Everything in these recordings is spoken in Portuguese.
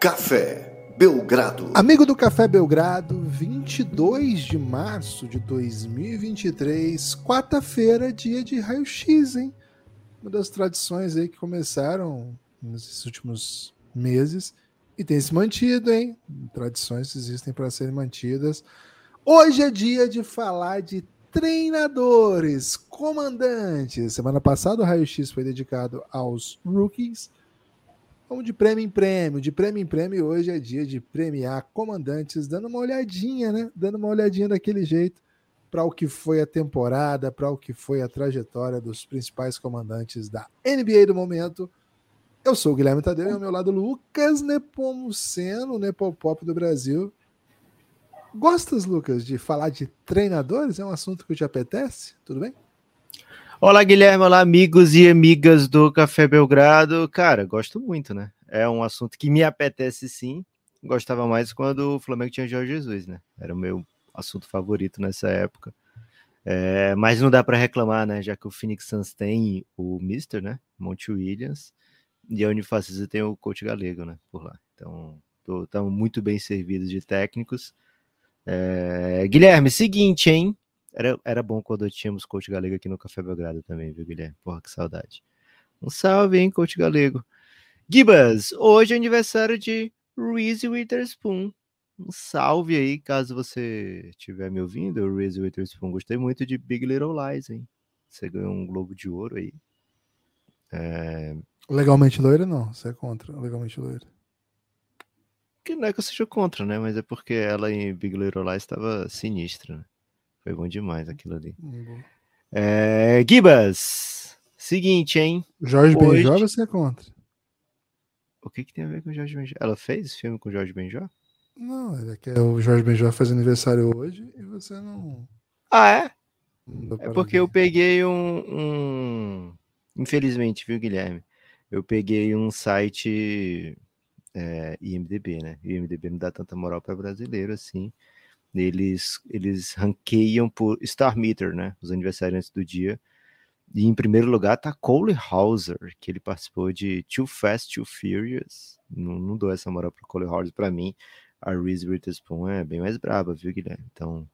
Café Belgrado. Amigo do Café Belgrado, 22 de março de 2023, quarta-feira, dia de raio-x, hein? Uma das tradições aí que começaram nesses últimos meses e tem se mantido, hein? Tradições existem para serem mantidas. Hoje é dia de falar de treinadores, comandantes. Semana passada o raio-x foi dedicado aos rookies. Vamos de prêmio em prêmio, de prêmio em prêmio. Hoje é dia de premiar comandantes, dando uma olhadinha, né? Dando uma olhadinha daquele jeito para o que foi a temporada, para o que foi a trajetória dos principais comandantes da NBA do momento. Eu sou o Guilherme Tadeu e ao meu lado Lucas Nepomuceno, Nepopop do Brasil. Gostas, Lucas, de falar de treinadores? É um assunto que te apetece? Tudo bem? Olá, Guilherme. Olá, amigos e amigas do Café Belgrado. Cara, gosto muito, né? É um assunto que me apetece sim. Gostava mais quando o Flamengo tinha Jorge Jesus, né? Era o meu assunto favorito nessa época. É, mas não dá para reclamar, né? Já que o Phoenix Suns tem o Mister, né? Monte Williams. E a Unifacisa tem o coach galego, né? Por lá. Então, estão muito bem servidos de técnicos. É... Guilherme, seguinte, hein? Era, era bom quando tínhamos coach galego aqui no Café Belgrado também, viu, Guilherme? Porra, que saudade. Um salve, hein, coach galego. Gibas, hoje é aniversário de Reese Witherspoon. Um salve aí, caso você estiver me ouvindo, Reese Witherspoon. Gostei muito de Big Little Lies, hein? Você ganhou um Globo de Ouro aí. É... Legalmente loira, não. Você é contra legalmente loira que não é que eu seja contra, né? Mas é porque ela em Big Little Lies estava sinistra, né? Foi bom demais aquilo ali. É, Gibas, seguinte, hein? Jorge Hoje... Benjó você é contra? O que, que tem a ver com o Jorge Benjó? Ela fez esse filme com o Jorge Benjó? Não, é que o Jorge Benjó faz aniversário hoje e você não. Ah, é? É porque ver. eu peguei um, um. Infelizmente, viu, Guilherme? Eu peguei um site é, IMDB, né? O IMDB não dá tanta moral para brasileiro assim. Eles, eles ranqueiam por Star Meter, né? Os aniversariantes do dia. E em primeiro lugar tá Cole Hauser, que ele participou de Too Fast, Too Furious. Não, não dou essa moral pro Cole Hauser. Para mim, a Reese Witherspoon é bem mais braba, viu, Guilherme? Então,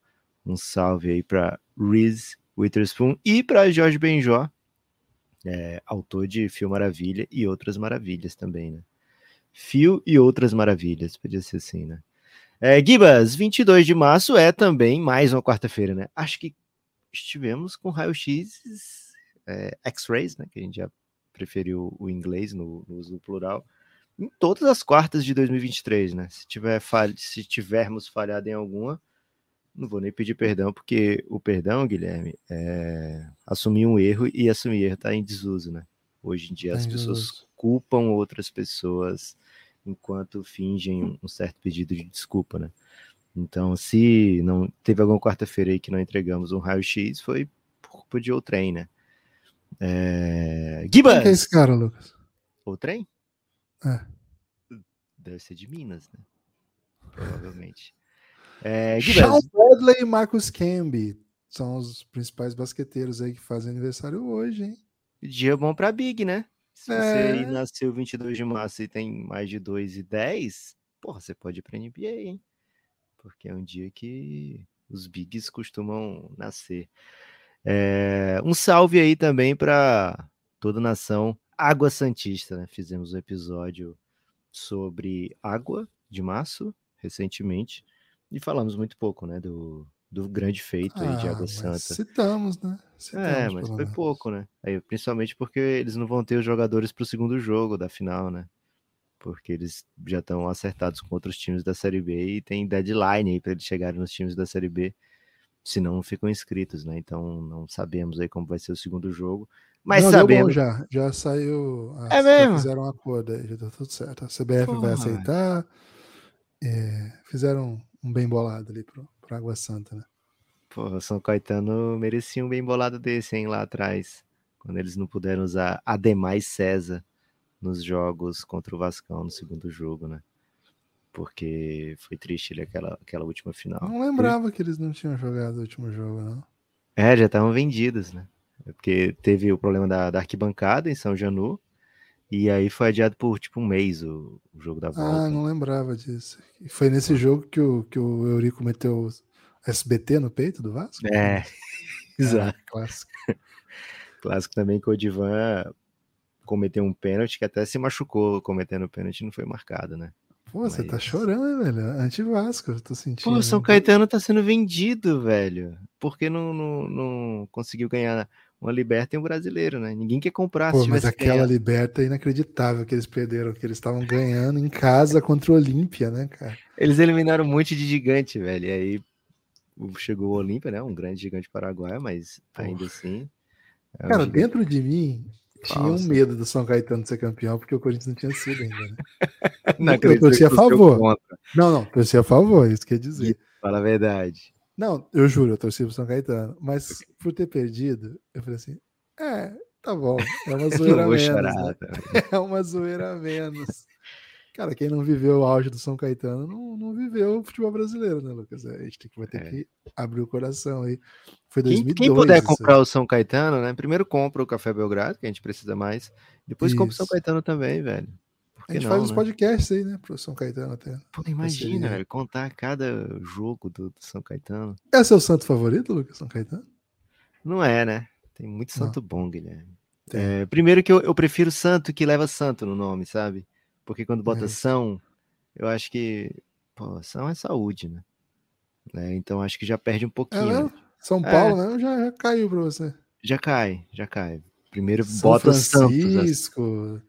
um salve aí para Reese Witherspoon e para Jorge Benjó, é, autor de Fio Maravilha e outras maravilhas também, né? Fio e outras maravilhas, podia ser assim, né? É, Gibas, 22 de março é também mais uma quarta-feira, né? Acho que estivemos com raio-x é, X-rays, né? Que a gente já preferiu o inglês no, no uso plural, em todas as quartas de 2023, né? Se, tiver falha, se tivermos falhado em alguma, não vou nem pedir perdão, porque o perdão, Guilherme, é assumir um erro e assumir erro está em desuso, né? Hoje em dia tá as pessoas culpam outras pessoas enquanto fingem um certo pedido de desculpa, né? Então, se não teve alguma quarta-feira aí que não entregamos um raio-x, foi por culpa de outrem, né? É... Gibas! Quem é esse cara, Lucas? Outrem? É. Deve ser de Minas, né? Provavelmente. É, Sean Bradley e Marcus Camby são os principais basqueteiros aí que fazem aniversário hoje, hein? Dia bom pra Big, né? Se é... você nasceu 22 de março e tem mais de 2 e 10, porra, você pode ir pra NBA, hein? Porque é um dia que os bigs costumam nascer. É... um salve aí também para toda a nação Água Santista, né? Fizemos um episódio sobre água de março recentemente e falamos muito pouco, né, do, do grande feito ah, aí de Água Santa. Citamos, né? É, mas foi pouco, né? Aí, principalmente porque eles não vão ter os jogadores para o segundo jogo da final, né? Porque eles já estão acertados com outros times da Série B e tem deadline aí para eles chegarem nos times da Série B. Senão não ficam inscritos, né? Então não sabemos aí como vai ser o segundo jogo. Mas não, sabemos. já, já saiu. É mesmo? Fizeram um acordo aí, já tá tudo certo. A CBF Porra. vai aceitar. É, fizeram um bem bolado ali pro Água Santa, né? Pô, São Caetano merecia um bem bolado desse, hein, lá atrás, quando eles não puderam usar Ademais César nos jogos contra o Vascão no segundo jogo, né? Porque foi triste ali aquela, aquela última final. Não lembrava que eles não tinham jogado o último jogo, não. É, já estavam vendidos, né? Porque teve o problema da, da arquibancada em São Janu, E aí foi adiado por tipo um mês o, o jogo da volta. Ah, não lembrava disso. E foi nesse ah. jogo que o, que o Eurico meteu SBT no peito do Vasco? É, exato. Ah, clássico. clássico também que o Divan cometeu um pênalti que até se machucou cometendo o pênalti não foi marcado, né? Pô, você tá chorando, velho. Anti-Vasco, eu tô sentindo. Pô, São Caetano tá sendo vendido, velho. Porque não, não, não conseguiu ganhar uma liberta e um brasileiro, né? Ninguém quer comprar. Pô, mas aquela ganhado. liberta é inacreditável que eles perderam, que eles estavam ganhando em casa contra o Olímpia, né, cara? Eles eliminaram um monte de gigante, velho. E aí chegou o Olímpia, né? Um grande gigante paraguaio, mas ainda assim. É cara, um dentro de mim, tinha um medo do São Caetano ser campeão, porque o Corinthians não tinha sido ainda, né? não eu torci a favor. Não, não, torci a favor, isso quer dizer. Fala a verdade. Não, eu juro, eu torci pro São Caetano. Mas por ter perdido, eu falei assim: é, tá bom, é uma zoeira menos. Chorar, né? É uma zoeira a menos. Cara, quem não viveu o auge do São Caetano não, não viveu o futebol brasileiro, né, Lucas? A gente tem que, vai ter é. que abrir o coração aí. Foi 2002. Quem, quem puder comprar o São Caetano, né? Primeiro compra o Café Belgrado, que a gente precisa mais. Depois Isso. compra o São Caetano também, velho. A gente não, faz né? os podcasts aí, né, pro São Caetano até. Pô, imagina, velho, contar cada jogo do, do, São Caetano. É seu santo favorito, Lucas, São Caetano? Não é, né? Tem muito santo não. bom, Guilherme. É, primeiro que eu, eu prefiro santo que leva santo no nome, sabe? Porque quando bota é. São, eu acho que. Pô, São é saúde, né? né? Então acho que já perde um pouquinho. É, né? São Paulo, é. né? Já, já, caiu pra você. Já cai, já cai. Primeiro São bota Francisco. Santos.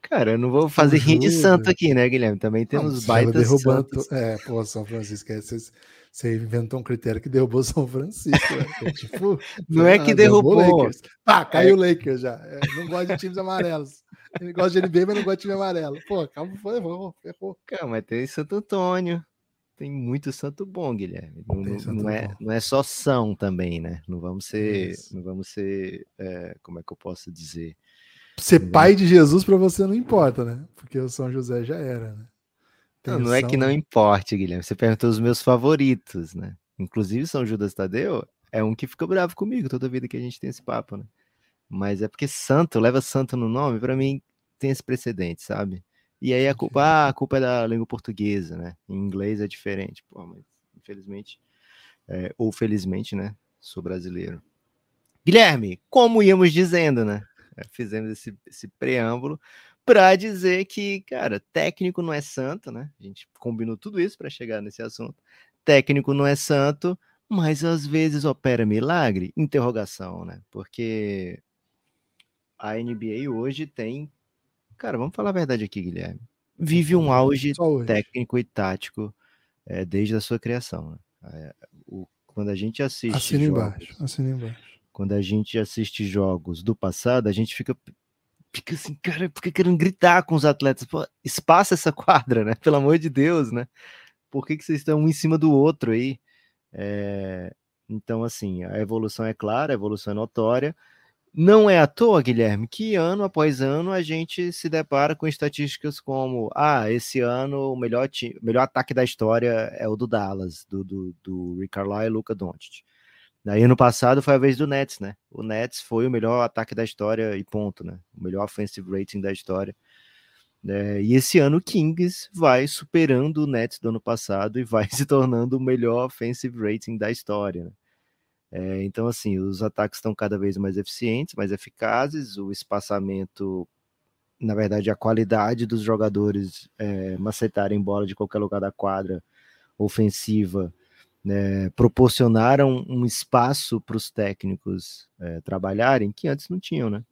Cara, eu não vou fazer rim de santo aqui, né, Guilherme? Também temos não, baitas derrubando, santos. É, pô, São Francisco, é, você, você inventou um critério que derrubou São Francisco. Né? É, tipo, não é que ah, derrubou. derrubou ah, caiu o é. Lakers já. É, não gosta de times amarelos. Ele gosta de NBA, mas não gosta de time amarelo. Pô, calma, foi, errou, errou. Cara, mas tem Santo Antônio. Tem muito santo bom, Guilherme. Não, não, é, não é só São também, né? Não vamos ser. Isso. Não vamos ser. É, como é que eu posso dizer? Ser pai de Jesus para você não importa, né? Porque o São José já era, né? Não, não, é que não importe, Guilherme. Você perguntou os meus favoritos, né? Inclusive São Judas Tadeu é um que fica bravo comigo toda vida que a gente tem esse papo, né? Mas é porque santo, leva santo no nome, para mim tem esse precedente, sabe? E aí a culpa, ah, a culpa é da língua portuguesa, né? Em inglês é diferente, pô, mas infelizmente, é, ou felizmente, né? Sou brasileiro. Guilherme, como íamos dizendo, né? É, fizemos esse, esse preâmbulo para dizer que, cara, técnico não é santo, né? A gente combinou tudo isso para chegar nesse assunto. Técnico não é santo, mas às vezes opera milagre? Interrogação, né? Porque a NBA hoje tem. Cara, vamos falar a verdade aqui, Guilherme. Vive um auge técnico e tático é, desde a sua criação. Né? É, o, quando a gente assiste. Assina jogos, embaixo, assina embaixo. Quando a gente assiste jogos do passado, a gente fica. Fica assim, cara, porque querendo gritar com os atletas. Pô, espaça essa quadra, né? Pelo amor de Deus, né? Por que, que vocês estão um em cima do outro aí? É, então, assim, a evolução é clara, a evolução é notória, não é à toa, Guilherme, que ano após ano a gente se depara com estatísticas como: ah, esse ano o melhor, time, melhor ataque da história é o do Dallas, do, do, do Rick Carlisle e Luca Doncic. Daí ano passado foi a vez do Nets, né? O Nets foi o melhor ataque da história e ponto, né? O melhor offensive rating da história. É, e esse ano o Kings vai superando o Nets do ano passado e vai se tornando o melhor offensive rating da história. Né? É, então, assim, os ataques estão cada vez mais eficientes, mais eficazes, o espaçamento, na verdade, a qualidade dos jogadores é, macetarem bola de qualquer lugar da quadra ofensiva né, proporcionaram um espaço para os técnicos é, trabalharem que antes não tinham, né?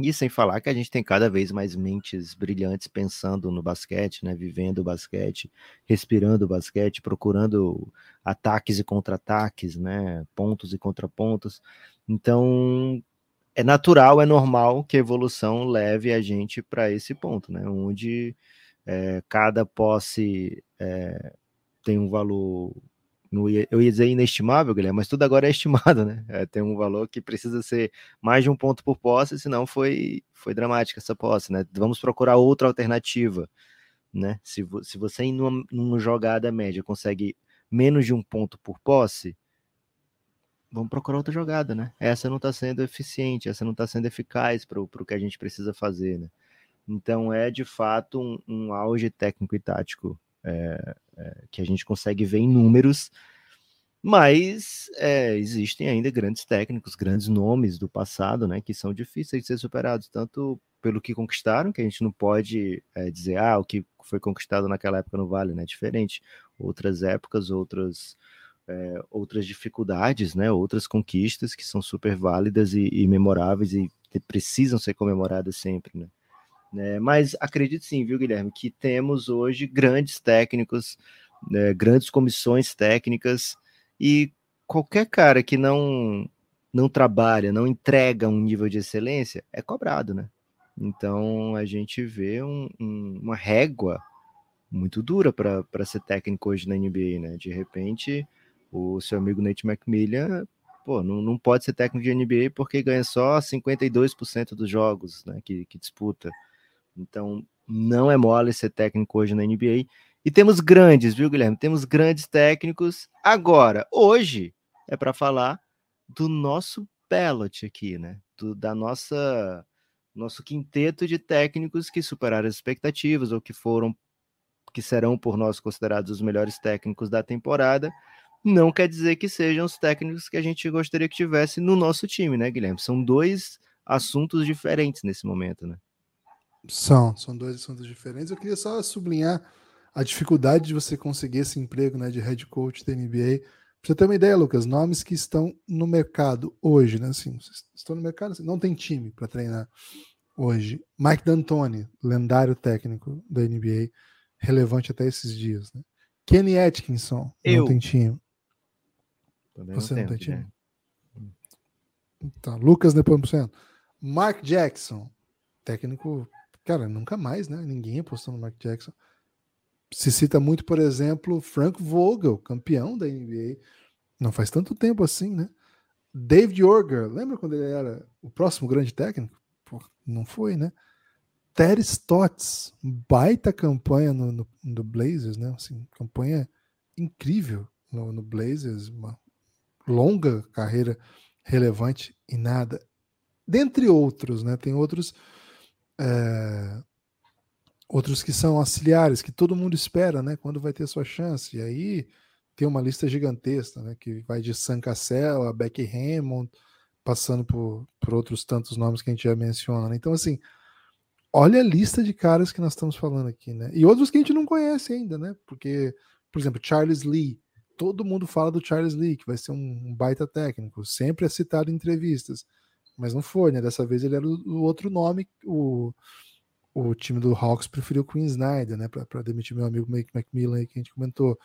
E sem falar que a gente tem cada vez mais mentes brilhantes pensando no basquete, né? Vivendo o basquete, respirando o basquete, procurando ataques e contra-ataques, né? Pontos e contrapontos. Então, é natural, é normal que a evolução leve a gente para esse ponto, né? Onde é, cada posse é, tem um valor eu ia dizer inestimável, Guilherme, mas tudo agora é estimado, né? É, tem um valor que precisa ser mais de um ponto por posse, senão foi, foi dramática essa posse, né? Vamos procurar outra alternativa, né? Se, se você, em numa, numa jogada média, consegue menos de um ponto por posse, vamos procurar outra jogada, né? Essa não está sendo eficiente, essa não está sendo eficaz para o que a gente precisa fazer, né? Então é de fato um, um auge técnico e tático é, é, que a gente consegue ver em números, mas é, existem ainda grandes técnicos, grandes nomes do passado, né, que são difíceis de ser superados, tanto pelo que conquistaram, que a gente não pode é, dizer, ah, o que foi conquistado naquela época não vale, né? Diferente. Outras épocas, outras é, outras dificuldades, né? Outras conquistas que são super válidas e, e memoráveis e precisam ser comemoradas sempre, né? Né? Mas acredito sim, viu, Guilherme, que temos hoje grandes técnicos, né, grandes comissões técnicas e qualquer cara que não não trabalha, não entrega um nível de excelência, é cobrado, né? Então a gente vê um, um, uma régua muito dura para ser técnico hoje na NBA, né? De repente, o seu amigo Nate McMillan, pô, não, não pode ser técnico de NBA porque ganha só 52% dos jogos né, que, que disputa. Então, não é mole ser técnico hoje na NBA. E temos grandes, viu, Guilherme? Temos grandes técnicos. Agora, hoje, é para falar do nosso ballot aqui, né? Do, da nossa nosso quinteto de técnicos que superaram as expectativas ou que foram que serão por nós considerados os melhores técnicos da temporada, não quer dizer que sejam os técnicos que a gente gostaria que tivesse no nosso time, né, Guilherme? São dois assuntos diferentes nesse momento, né? São, são dois assuntos diferentes. Eu queria só sublinhar a dificuldade de você conseguir esse emprego né, de head coach da NBA. Pra você ter uma ideia, Lucas, nomes que estão no mercado hoje, né? Assim, estão no mercado, assim, não tem time para treinar hoje. Mike D'Antoni, lendário técnico da NBA, relevante até esses dias, né? Kenny Atkinson, Eu. não tem time. Também Você não, não tem time? Né? Então, Lucas Nepomuceno. Mark Jackson, técnico, cara, nunca mais, né? Ninguém apostou no Mark Jackson se cita muito, por exemplo, Frank Vogel, campeão da NBA. Não faz tanto tempo assim, né? David Orger, lembra quando ele era o próximo grande técnico? Pô, não foi, né? Terry Stotts, baita campanha no, no, no, Blazers, né? Assim, campanha incrível no, no Blazers, uma longa carreira relevante e nada. Dentre outros, né? Tem outros é, outros que são auxiliares, que todo mundo espera, né? Quando vai ter sua chance. E aí tem uma lista gigantesca, né? Que vai de Sam Cassell a Becky Hammond, passando por, por outros tantos nomes que a gente já menciona. Né? Então, assim, olha a lista de caras que nós estamos falando aqui, né? E outros que a gente não conhece ainda, né? Porque, por exemplo, Charles Lee. Todo mundo fala do Charles Lee, que vai ser um baita técnico, sempre é citado em entrevistas, mas não foi, né? Dessa vez ele era o outro nome, o o time do Hawks preferiu o Queen Snyder, né, para demitir meu amigo Mike McMillan aí, que a gente comentou.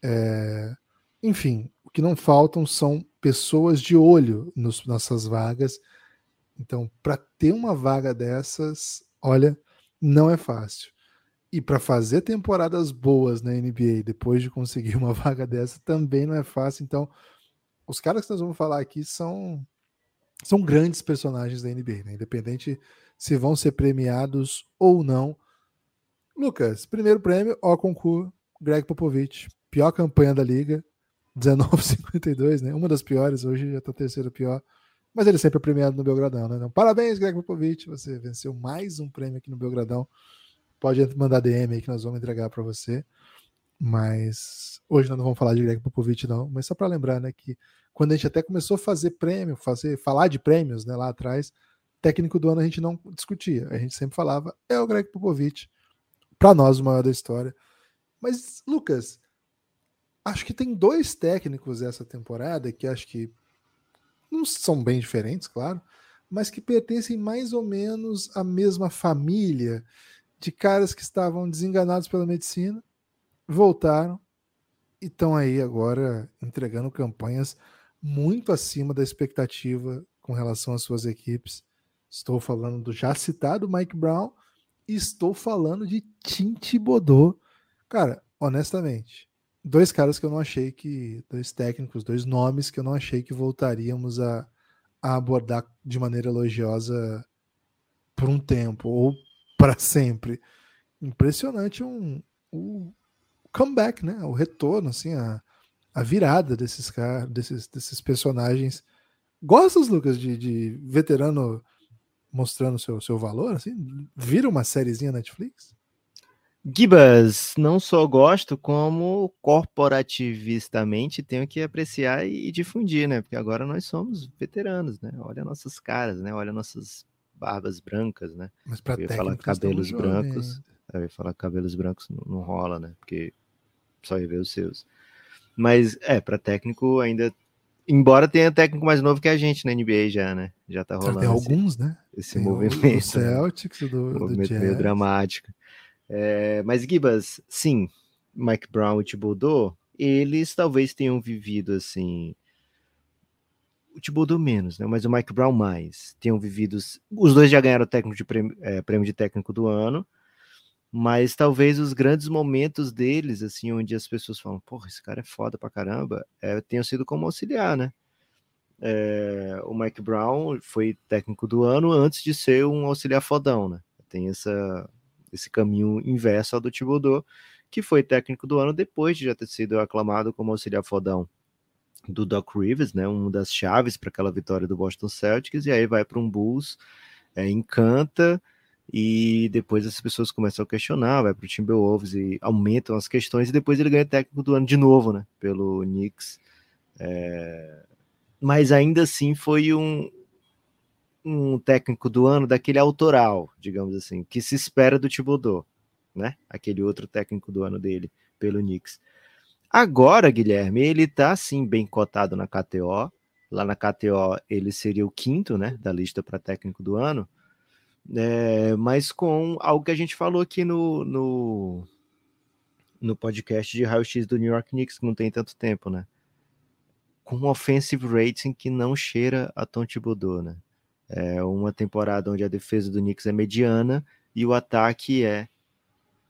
É, enfim, o que não faltam são pessoas de olho nos, nessas vagas. Então, para ter uma vaga dessas, olha, não é fácil. E para fazer temporadas boas na NBA, depois de conseguir uma vaga dessa, também não é fácil. Então, os caras que nós vamos falar aqui são são grandes personagens da NBA, né? independente se vão ser premiados ou não. Lucas, primeiro prêmio, ó concurso, Greg Popovich, pior campanha da liga, 19,52, né? Uma das piores, hoje já tá terceira pior. Mas ele sempre é premiado no Belgradão, né? Então, parabéns, Greg Popovich, você venceu mais um prêmio aqui no Belgradão. Pode mandar DM aí que nós vamos entregar para você. Mas hoje nós não vamos falar de Greg Popovich, não. Mas só para lembrar, né, que quando a gente até começou a fazer prêmio, fazer, falar de prêmios, né, lá atrás, técnico do ano a gente não discutia. A gente sempre falava, é o Greg Popovich. Para nós, o maior da história. Mas, Lucas, acho que tem dois técnicos essa temporada que acho que não são bem diferentes, claro, mas que pertencem mais ou menos à mesma família de caras que estavam desenganados pela medicina, voltaram e estão aí agora entregando campanhas muito acima da expectativa com relação às suas equipes. Estou falando do já citado Mike Brown e estou falando de Tim Thibodeau. Cara, honestamente, dois caras que eu não achei que. Dois técnicos, dois nomes que eu não achei que voltaríamos a, a abordar de maneira elogiosa por um tempo ou para sempre. Impressionante um, um comeback, né? O retorno, assim, a, a virada desses caras, desses, desses personagens. Gostas, Lucas, de, de veterano mostrando seu, seu valor? Assim? Vira uma sériezinha Netflix? Gibas, não só gosto, como corporativistamente tenho que apreciar e difundir, né? Porque agora nós somos veteranos, né? Olha nossas caras, né? Olha nossas barbas brancas, né? Mas para falar cabelos brancos, eu ia falar cabelos brancos não, não, rola, né? Porque só ia ver os seus. Mas é, para técnico ainda embora tenha técnico mais novo que a gente na NBA já, né? Já tá rolando. Tem alguns, esse, né? Esse Tem movimento. O né? Celtics, do, um movimento do meio dramático. É, mas Gibas, sim, Mike Brown e Thibodeau, eles talvez tenham vivido assim. O Thibodeau menos, né? Mas o Mike Brown mais. Tenham vivido. Os dois já ganharam técnico de prêmio, é, prêmio de técnico do ano. Mas talvez os grandes momentos deles, assim, onde as pessoas falam, porra, esse cara é foda pra caramba, é, tenham sido como auxiliar, né? É, o Mike Brown foi técnico do ano antes de ser um auxiliar fodão, né? Tem essa, esse caminho inverso ao do Thibodeau, que foi técnico do ano depois de já ter sido aclamado como auxiliar fodão do Doc Rivers, né, uma das chaves para aquela vitória do Boston Celtics, e aí vai para um Bulls, é, encanta, e depois as pessoas começam a questionar, vai para o Timberwolves e aumentam as questões, e depois ele ganha técnico do ano de novo, né, pelo Knicks, é... mas ainda assim foi um, um técnico do ano daquele autoral, digamos assim, que se espera do Thibodeau, né? Aquele outro técnico do ano dele pelo Knicks. Agora, Guilherme, ele tá assim bem cotado na KTO. Lá na KTO ele seria o quinto, né, da lista para técnico do ano. É, mas com algo que a gente falou aqui no, no, no podcast de Raio X do New York Knicks, que não tem tanto tempo, né? Com um offensive rating que não cheira a Tom Thibodeau, né? É uma temporada onde a defesa do Knicks é mediana e o ataque é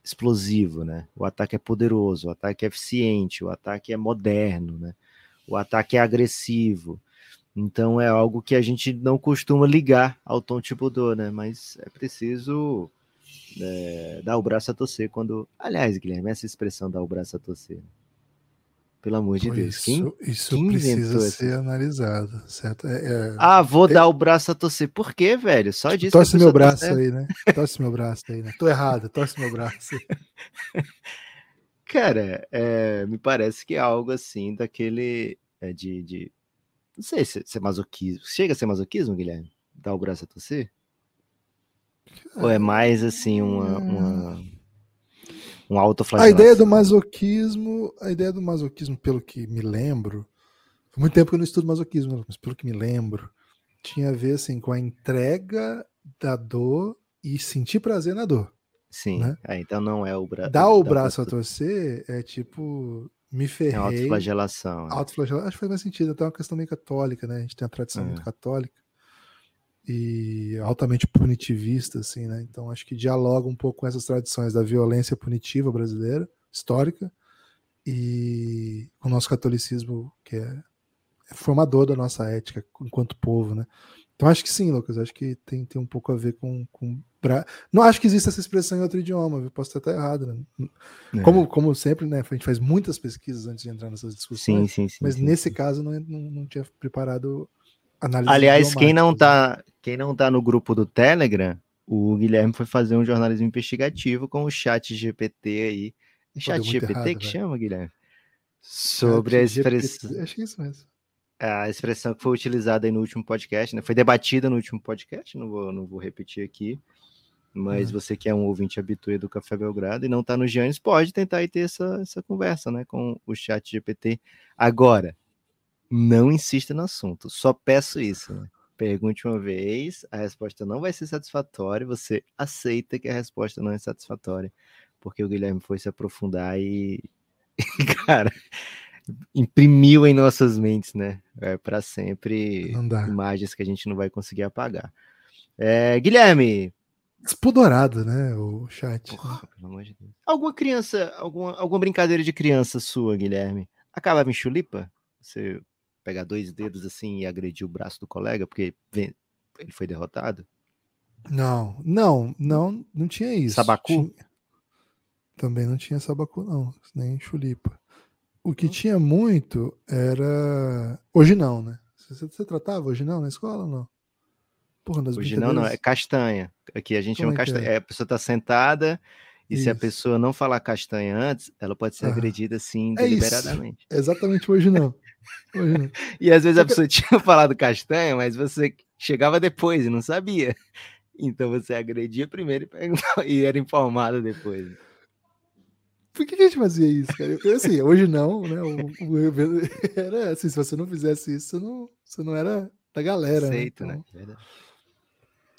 explosivo, né? O ataque é poderoso, o ataque é eficiente, o ataque é moderno, né? O ataque é agressivo. Então é algo que a gente não costuma ligar ao Tom Thibodeau, né? Mas é preciso é, dar o braço a torcer quando... Aliás, Guilherme, essa expressão dar o braço a torcer... Pelo amor de Deus. Isso, quem, isso quem precisa ser essa? analisado, certo? É, é... Ah, vou dar o braço a torcer. Por quê, velho? Só tipo, disso. Torce meu braço tá aí, né? Torce meu braço aí, né? Tô errado, torce meu braço. Cara, é, me parece que é algo assim daquele. É, de, de. Não sei se, se é masoquismo. Chega a ser masoquismo, Guilherme? Dar o braço a torcer? Ou é mais assim uma, uma um autoflagelação. A ideia do masoquismo, a ideia do masoquismo, pelo que me lembro, foi muito tempo que eu não estudo masoquismo, mas pelo que me lembro, tinha a ver assim com a entrega da dor e sentir prazer na dor. Sim, né? é, então não é o braço. Dar o braço a torcer é tipo me ferrei. É autoflagelação. É. Autoflagelação, acho que faz mais sentido, até uma questão meio católica, né? A gente tem a tradição é. muito católica e altamente punitivista, assim, né? Então acho que dialoga um pouco com essas tradições da violência punitiva brasileira, histórica, e com o nosso catolicismo, que é, é formador da nossa ética enquanto povo, né? Então acho que sim, Lucas, acho que tem, tem um pouco a ver com, com não acho que exista essa expressão em outro idioma, viu? posso estar errado, né? É. Como, como sempre, né? A gente faz muitas pesquisas antes de entrar nessas discussões, sim, sim, sim, mas nesse caso não, não, não tinha preparado Análise Aliás, quem não tá, quem não tá no grupo do Telegram, o Guilherme foi fazer um jornalismo investigativo com o chat GPT aí. É chat GPT errado, que velho. chama, Guilherme? Sobre a expressão. Acho que é isso mesmo. A expressão que foi utilizada aí no último podcast, né? Foi debatida no último podcast, não vou, não vou repetir aqui. Mas hum. você que é um ouvinte habituê do Café Belgrado e não está no Giannis, pode tentar aí ter essa, essa conversa, né? Com o chat GPT. Agora, não insista no assunto. Só peço isso. Né? Pergunte uma vez, a resposta não vai ser satisfatória, você aceita que a resposta não é satisfatória, porque o Guilherme foi se aprofundar e, cara, imprimiu em nossas mentes, né? É, para sempre imagens que a gente não vai conseguir apagar. É, Guilherme. Despudorado, né? O chat. Porra, pelo amor de Deus. Alguma criança, alguma, alguma brincadeira de criança sua, Guilherme? Acabava em chulipa? Você pegar dois dedos assim e agredir o braço do colega porque ele foi derrotado? Não, não, não, não tinha isso. Sabacu? Tinha... Também não tinha sabacu, não, nem chulipa. o que tinha muito era. Hoje não, né? Você, você tratava hoje não na escola ou não? Porra, hoje não, não, é castanha. Aqui a gente Como chama é castanha. É? é? a pessoa tá sentada e isso. se a pessoa não falar castanha antes, ela pode ser ah, agredida assim, é deliberadamente. Isso. Exatamente hoje não. Hoje não. e às vezes a pessoa tinha falado castanha, mas você chegava depois e não sabia. Então você agredia primeiro e, e era informado depois. Por que, a gente fazia isso, cara? Eu, assim, hoje não, né? O, o, era assim, se você não fizesse isso, você não, você não era da galera. Né? Aceito, né? Então... né?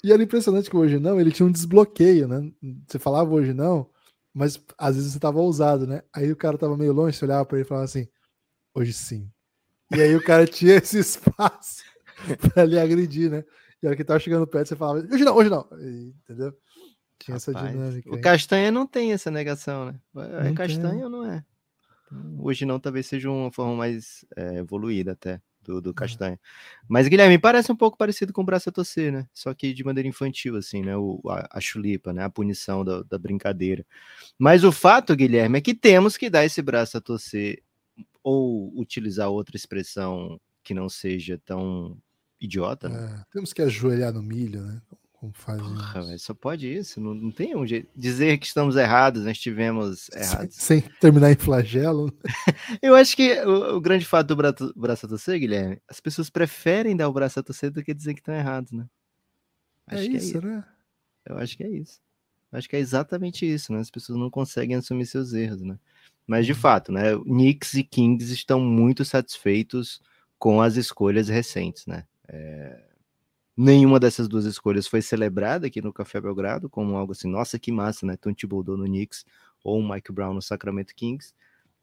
E era impressionante que hoje não, ele tinha um desbloqueio, né? Você falava hoje não, mas às vezes você tava ousado, né? Aí o cara tava meio longe, você olhava para ele e falava assim, hoje sim. E aí o cara tinha esse espaço para lhe agredir, né? E a hora que tava chegando perto, você falava, hoje não, hoje não. Entendeu? Tinha Rapaz, essa dinâmica. O aí. Castanha não tem essa negação, né? É não Castanha tem. ou não é? Hoje não, talvez seja uma forma mais é, evoluída até do, do Castanha. Mas, Guilherme, parece um pouco parecido com o braço a torcer, né? Só que de maneira infantil, assim, né? O, a, a chulipa, né? A punição da, da brincadeira. Mas o fato, Guilherme, é que temos que dar esse braço a torcer ou utilizar outra expressão que não seja tão idiota, né? É, temos que ajoelhar no milho, né? Como fazem. Porra, só pode isso, não, não tem um jeito. Dizer que estamos errados, nós estivemos errados. Sem, sem terminar em flagelo. Eu acho que o, o grande fato do braço, braço a torcer, Guilherme, as pessoas preferem dar o braço a torcer do que dizer que estão errados, né? É acho é, isso, é isso, né? Eu acho que é isso. Acho que é exatamente isso, né? As pessoas não conseguem assumir seus erros, né? Mas de uhum. fato, né? Knicks e Kings estão muito satisfeitos com as escolhas recentes, né? É, nenhuma dessas duas escolhas foi celebrada aqui no Café Belgrado como algo assim, nossa, que massa, né? Tom Thibodeau no Knicks ou Mike Brown no Sacramento Kings.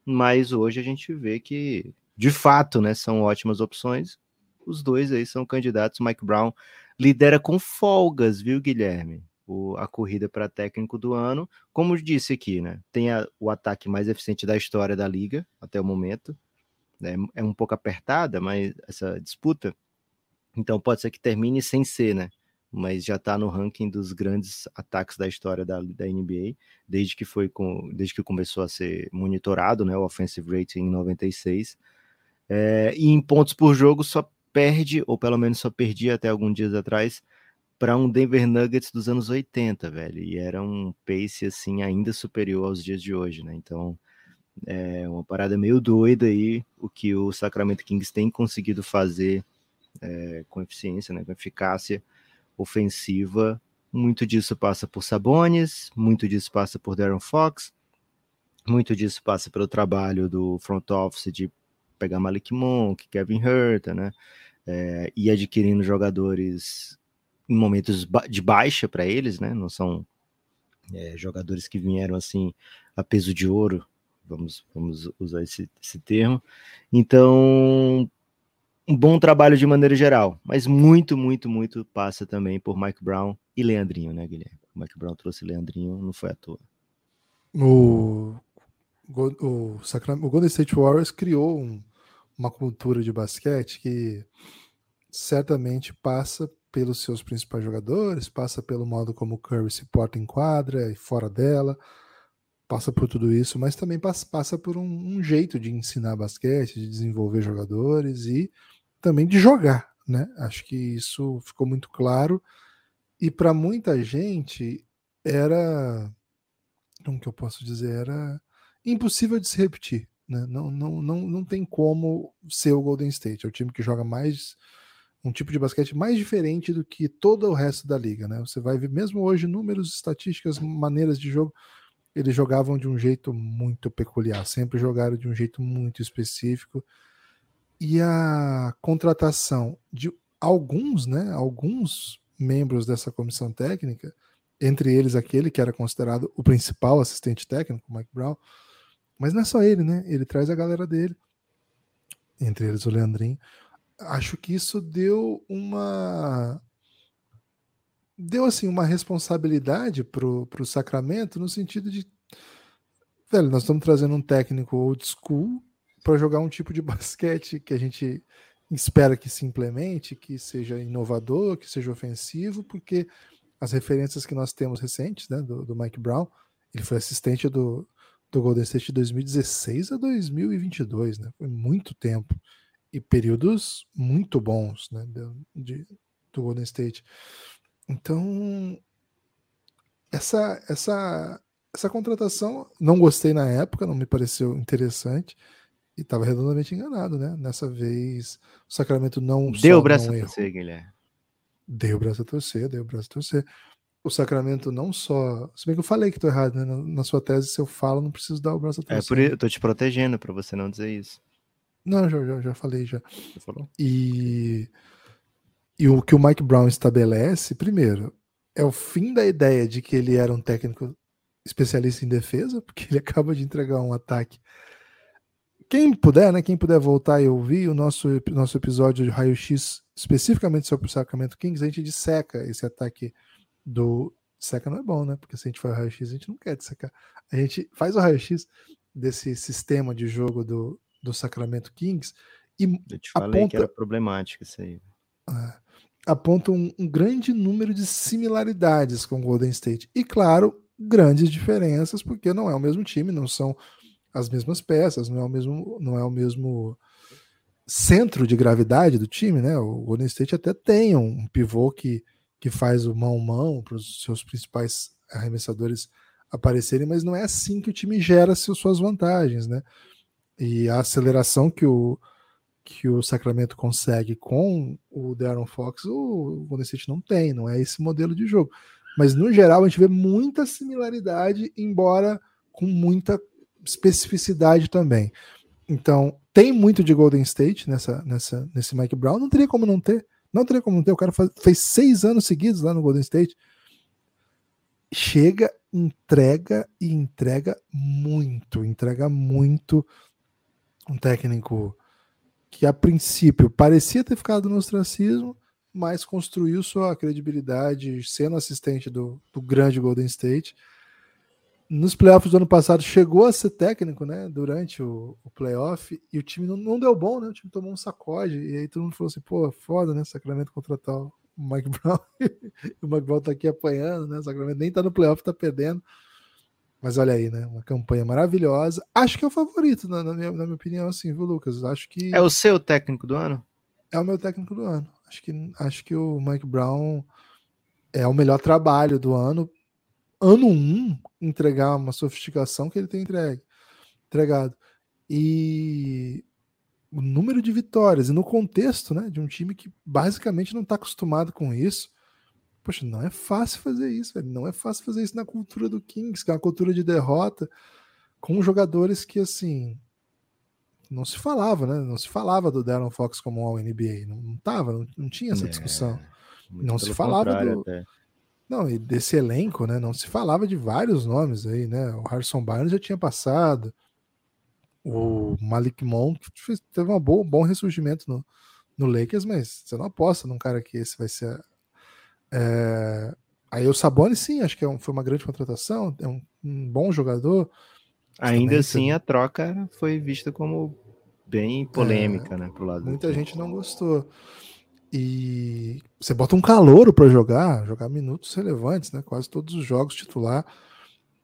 Mas hoje a gente vê que, de fato, né, são ótimas opções. Os dois aí são candidatos. Mike Brown lidera com folgas, viu, Guilherme? O, a corrida para técnico do ano. Como disse aqui, né? Tem a, o ataque mais eficiente da história da liga até o momento. É, é um pouco apertada, mas essa disputa então pode ser que termine sem ser, né? Mas já está no ranking dos grandes ataques da história da, da NBA, desde que foi com, desde que começou a ser monitorado, né? O offensive rating em 96. É, e em pontos por jogo só perde, ou pelo menos só perdia até alguns dias atrás, para um Denver Nuggets dos anos 80, velho. E era um pace assim ainda superior aos dias de hoje, né? Então é uma parada meio doida aí o que o Sacramento Kings tem conseguido fazer é, com eficiência, né, com eficácia ofensiva. Muito disso passa por Sabonis, muito disso passa por Darren Fox, muito disso passa pelo trabalho do front office de pegar Malik Monk, Kevin Herter, né? É, e adquirindo jogadores em momentos de baixa para eles, né? Não são é, jogadores que vieram assim a peso de ouro, vamos, vamos usar esse, esse termo. Então, um bom trabalho de maneira geral, mas muito, muito, muito passa também por Mike Brown e Leandrinho, né, Guilherme? O Mike Brown trouxe Leandrinho, não foi à toa. O, o, o Golden State Warriors criou um, uma cultura de basquete que certamente passa pelos seus principais jogadores, passa pelo modo como o Curry se porta em quadra e fora dela, passa por tudo isso, mas também passa, passa por um, um jeito de ensinar basquete, de desenvolver jogadores e também de jogar, né? Acho que isso ficou muito claro. E para muita gente era, como que eu posso dizer, era impossível de se repetir. Né? Não, não, não, não tem como ser o Golden State. É o time que joga mais um tipo de basquete mais diferente do que todo o resto da liga, né? Você vai ver mesmo hoje números, estatísticas, maneiras de jogo, eles jogavam de um jeito muito peculiar, sempre jogaram de um jeito muito específico e a contratação de alguns, né, alguns membros dessa comissão técnica, entre eles aquele que era considerado o principal assistente técnico, Mike Brown, mas não é só ele, né? Ele traz a galera dele, entre eles o Leandrinho. Acho que isso deu uma deu assim uma responsabilidade pro, pro Sacramento no sentido de velho, nós estamos trazendo um técnico old school para jogar um tipo de basquete que a gente espera que se implemente, que seja inovador, que seja ofensivo, porque as referências que nós temos recentes, né, do, do Mike Brown, ele foi assistente do, do Golden State de 2016 a 2022, né? Foi muito tempo e períodos muito bons, né? De, do Golden State. Então, essa, essa, essa contratação não gostei na época, não me pareceu interessante e estava redondamente enganado, né? Nessa vez o Sacramento não deu o braço a torcer, Guilherme. Deu o braço a torcer, deu o braço a torcer o Sacramento não só. Se bem que eu falei que tô errado, né? Na, na sua tese, se eu falo, não preciso dar o braço a torcer. É por isso, eu tô te protegendo para você não dizer isso. Não, já, já, já falei já. Você falou? E, e o que o Mike Brown estabelece, primeiro, é o fim da ideia de que ele era um técnico especialista em defesa, porque ele acaba de entregar um ataque. Quem puder, né? Quem puder voltar e ouvir o nosso, nosso episódio de raio-x especificamente sobre o Sacramento Kings, a gente disseca esse ataque do seca não é bom, né? Porque se a gente o raio-x, a gente não quer dissecar. A gente faz o raio-x desse sistema de jogo do, do Sacramento Kings e Eu te falei aponta, que era problemático isso aí. É, aponta um, um, grande número de similaridades com o Golden State. E, claro, grandes diferenças, porque não é o mesmo time, não são as mesmas peças, não é o mesmo, não é o mesmo centro de gravidade do time, né? O Golden State até tem um pivô que que faz o mão-mão para os seus principais arremessadores aparecerem, mas não é assim que o time gera suas vantagens, né? E a aceleração que o, que o Sacramento consegue com o Darren Fox, o Golden State não tem, não é esse modelo de jogo. Mas no geral a gente vê muita similaridade, embora com muita especificidade também. Então, tem muito de Golden State nessa, nessa, nesse Mike Brown, não teria como não ter. Não teria como não ter. O cara faz, fez seis anos seguidos lá no Golden State. Chega, entrega e entrega muito. Entrega muito. Um técnico que a princípio parecia ter ficado no ostracismo, mas construiu sua credibilidade sendo assistente do, do grande Golden State nos playoffs do ano passado chegou a ser técnico, né? Durante o, o playoff, e o time não, não, deu bom, né? O time tomou um sacode, e aí todo mundo falou assim: pô, foda, né? Sacramento contratar o Mike Brown, o Mike Brown tá aqui apanhando, né? O Sacramento nem tá no playoff, tá perdendo. Mas olha aí, né? Uma campanha maravilhosa. Acho que é o favorito, na, na, minha, na minha opinião, assim, viu, Lucas? Acho que. É o seu técnico do ano? É o meu técnico do ano. Acho que, acho que o Mike Brown é o melhor trabalho do ano ano 1 um, entregar uma sofisticação que ele tem entregue, entregado. E o número de vitórias, e no contexto né, de um time que basicamente não está acostumado com isso. Poxa, não é fácil fazer isso, velho. Não é fácil fazer isso na cultura do Kings, que é uma cultura de derrota, com jogadores que, assim, não se falava, né? Não se falava do Darren Fox como All-NBA. Não, não tava, não, não tinha essa é, discussão. não se falava do. Até. Não, e desse elenco, né? Não se falava de vários nomes aí, né? O Harrison Barnes já tinha passado. O Malik Monk teve um bom, bom ressurgimento no, no Lakers, mas você não aposta num cara que esse vai ser. É... Aí o Sabonis, sim, acho que é um, foi uma grande contratação, é um, um bom jogador. Ainda assim, a troca foi vista como bem polêmica, é, né? Pro lado muita gente não gostou. E você bota um calouro para jogar, jogar minutos relevantes, né? Quase todos os jogos titular.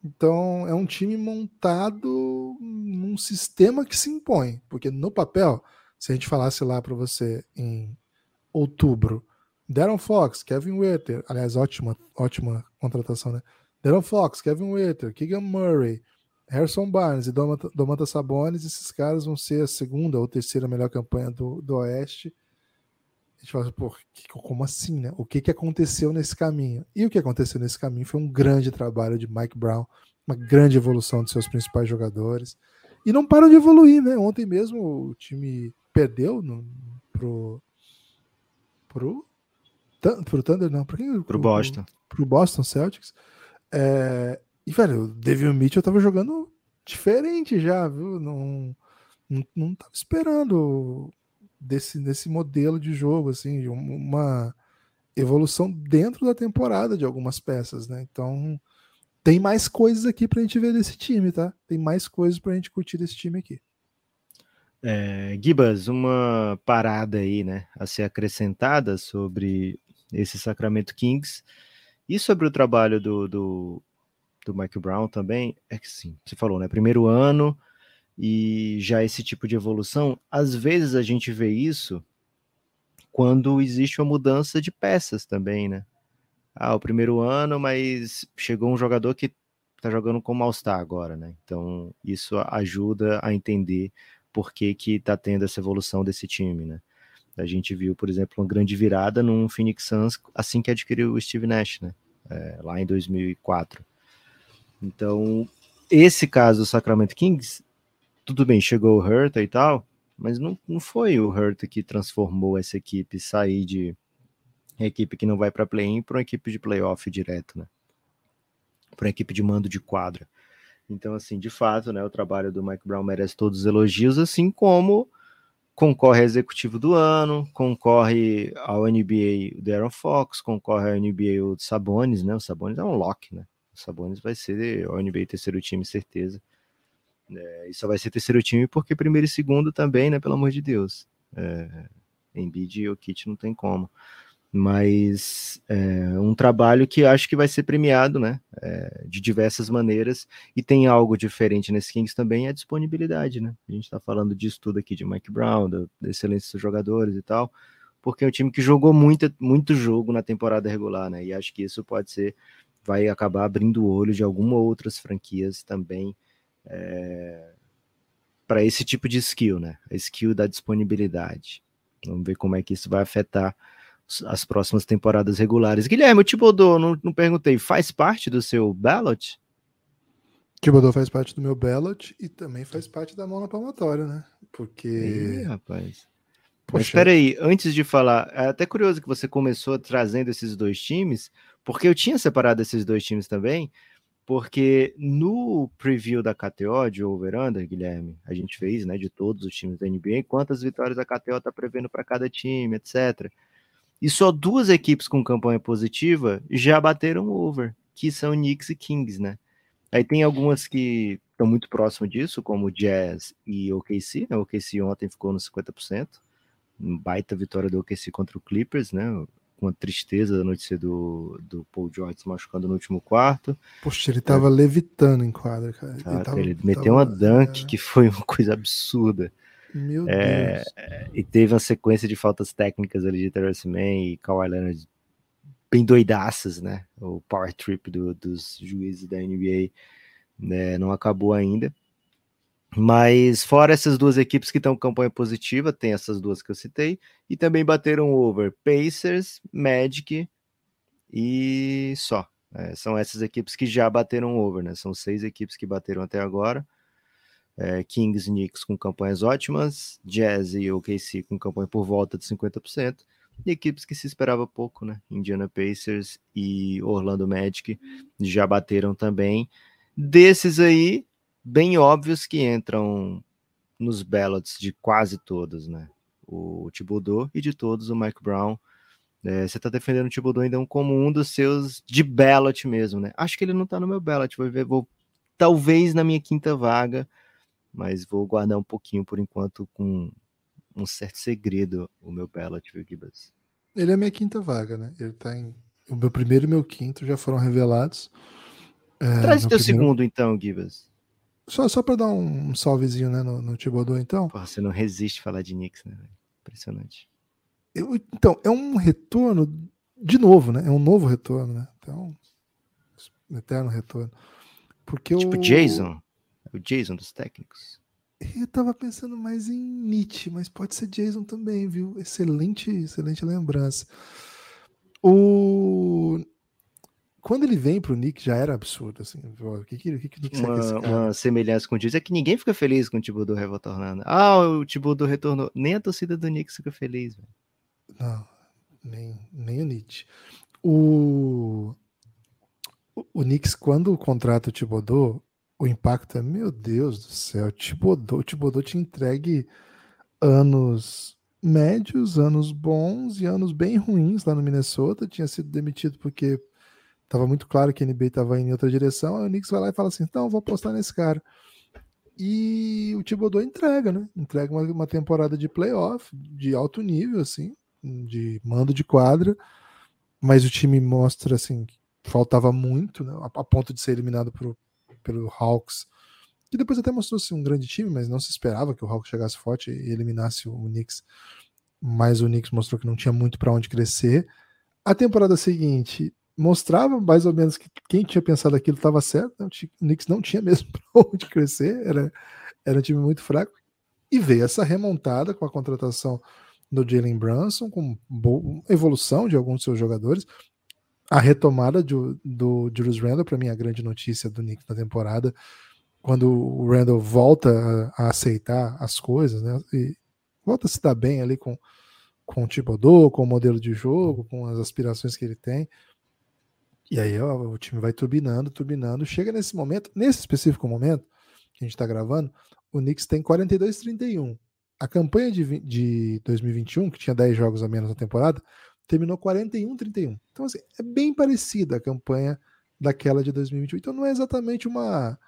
Então é um time montado num sistema que se impõe, porque no papel, se a gente falasse lá para você em outubro, Darren Fox, Kevin Witter, aliás, ótima, ótima contratação, né? Darren Fox, Kevin Witter, Keegan Murray, Harrison Barnes e Domantas Sabonis, esses caras vão ser a segunda ou terceira melhor campanha do, do Oeste a gente fala, assim, pô, como assim, né? O que, que aconteceu nesse caminho? E o que aconteceu nesse caminho foi um grande trabalho de Mike Brown, uma grande evolução de seus principais jogadores. E não param de evoluir, né? Ontem mesmo o time perdeu no, pro. pro. pro Thunder, não, pro quem? Pro, pro Boston. Pro, pro Boston Celtics. É, e, velho, o David Mitchell tava jogando diferente já, viu? Não, não, não tava esperando desse, desse modelo de jogo, assim, uma evolução dentro da temporada de algumas peças, né? Então tem mais coisas aqui para a gente ver desse time, tá? Tem mais coisas para a gente curtir desse time aqui. É, Gibas, uma parada aí, né, a ser acrescentada sobre esse Sacramento Kings e sobre o trabalho do, do, do Mike Brown também é que sim, você falou, né? Primeiro ano e já esse tipo de evolução, às vezes a gente vê isso quando existe uma mudança de peças também, né? Ah, o primeiro ano, mas chegou um jogador que tá jogando como All-Star agora, né? Então, isso ajuda a entender por que que tá tendo essa evolução desse time, né? A gente viu, por exemplo, uma grande virada num Phoenix Suns assim que adquiriu o Steve Nash, né? É, lá em 2004. Então, esse caso do Sacramento Kings, tudo bem, chegou o Hurta e tal, mas não, não foi o Hurta que transformou essa equipe sair de equipe que não vai para play-in para uma equipe de playoff direto, né? Para uma equipe de mando de quadra. Então, assim, de fato, né, o trabalho do Mike Brown merece todos os elogios, assim como concorre a executivo do ano, concorre ao NBA o Darren Fox, concorre ao NBA o Sabonis, né? O Sabonis é um lock, né? O Sabonis vai ser o NBA terceiro time, certeza. É, e só vai ser terceiro time porque primeiro e segundo também, né? Pelo amor de Deus. É, Embiid e o Kit não tem como mas é um trabalho que acho que vai ser premiado, né, é, de diversas maneiras, e tem algo diferente nesse Kings também, é a disponibilidade, né, a gente está falando disso tudo aqui de Mike Brown, da, da excelência dos jogadores e tal, porque é um time que jogou muito, muito jogo na temporada regular, né, e acho que isso pode ser, vai acabar abrindo o olho de algumas outras franquias também, é, para esse tipo de skill, né, a skill da disponibilidade, vamos ver como é que isso vai afetar as próximas temporadas regulares. Guilherme, o Thibodeau, não, não perguntei, faz parte do seu ballot? Thibodeau faz parte do meu ballot e também faz parte da mão na palmatória, né? Porque. Ih, rapaz. Poxa. Mas espera aí, antes de falar, é até curioso que você começou trazendo esses dois times, porque eu tinha separado esses dois times também, porque no preview da KTO de over-under, Guilherme, a gente fez, né, de todos os times da NBA, quantas vitórias a KTO está prevendo para cada time, etc. E só duas equipes com campanha positiva já bateram over, que são Knicks e Kings, né? Aí tem algumas que estão muito próximo disso, como Jazz e OKC, né? O OKC ontem ficou no 50%, baita vitória do OKC contra o Clippers, né? Com a tristeza da notícia do, do Paul George se machucando no último quarto. Poxa, ele tava é. levitando em quadra, cara. Ele, tava, ele meteu tava, uma dunk é... que foi uma coisa absurda. Meu é, Deus. E teve uma sequência de faltas técnicas ali de Terrence Mann e Kawhi Leonard bem doidaças, né? O power trip do, dos juízes da NBA né? não acabou ainda. Mas fora essas duas equipes que estão com campanha positiva, tem essas duas que eu citei, e também bateram over Pacers, Magic e só. É, são essas equipes que já bateram over, né? São seis equipes que bateram até agora é, Kings Knicks com campanhas ótimas, Jazz e OKC com campanha por volta de 50%, e equipes que se esperava pouco, né? Indiana Pacers e Orlando Magic já bateram também. Desses aí, bem óbvios que entram nos ballots de quase todos, né? O Thibodeau e de todos o Mike Brown. É, você está defendendo o Thibodeau ainda como um dos seus de ballot mesmo, né? Acho que ele não está no meu ballot, vou ver, vou talvez na minha quinta vaga mas vou guardar um pouquinho por enquanto com um certo segredo o meu ballot, viu, Gibas? Ele é minha quinta vaga, né? Ele tá em. O meu primeiro e meu quinto já foram revelados. É, Traz o teu primeiro... segundo, então, Gibas. Só, só para dar um salvezinho né, no, no Thibodeau, então. Porra, você não resiste a falar de Knicks, né? Impressionante. Eu, então, é um retorno de novo, né? É um novo retorno, né? Então, um eterno retorno. Porque tipo o... Jason. O Jason dos técnicos. Eu tava pensando mais em Nietzsche, mas pode ser Jason também, viu? Excelente, excelente lembrança. O quando ele vem pro Nick já era absurdo, assim. O que que, o que, que Nick uma, uma semelhança com o Jason é que ninguém fica feliz com o Thibodeau retornando. Ah, o Thibodeau retornou. Nem a torcida do Knicks fica feliz. Véio. Não, nem, nem o Nietzsche. O, o, o Knicks, quando contrata o Thibodeau, o impacto é, meu Deus do céu, Tibodô, Tibodô te entregue anos médios, anos bons e anos bem ruins lá no Minnesota. Tinha sido demitido porque estava muito claro que a NBA estava em outra direção. Aí o Knicks vai lá e fala assim: então, vou apostar nesse cara. E o Thibodeau entrega, né? Entrega uma, uma temporada de playoff de alto nível, assim, de mando de quadra, mas o time mostra, assim, faltava muito, né, a, a, ponto de ser eliminado pro, pelo Hawks, que depois até mostrou-se um grande time, mas não se esperava que o Hawks chegasse forte e eliminasse o Knicks. Mas o Knicks mostrou que não tinha muito para onde crescer. A temporada seguinte mostrava mais ou menos que quem tinha pensado aquilo estava certo. O Knicks não tinha mesmo para onde crescer, era, era um time muito fraco. E veio essa remontada com a contratação do Jalen Brunson, com evolução de alguns de seus jogadores. A retomada do, do Julius Randle, para mim, é a grande notícia do Knicks na temporada, quando o Randle volta a, a, aceitar as coisas, né? E volta a se dar bem ali com, com o Thibodeau, com o modelo de jogo, com as aspirações que ele tem. E aí ó, o time vai turbinando, turbinando. Chega nesse momento, nesse específico momento que a gente está gravando, o Knicks tem 42-31. A campanha de, de 2021, que tinha 10 jogos a menos na temporada, terminou 41-31. Então, assim, é bem parecida a campanha daquela de 2021. Então, não é exatamente uma,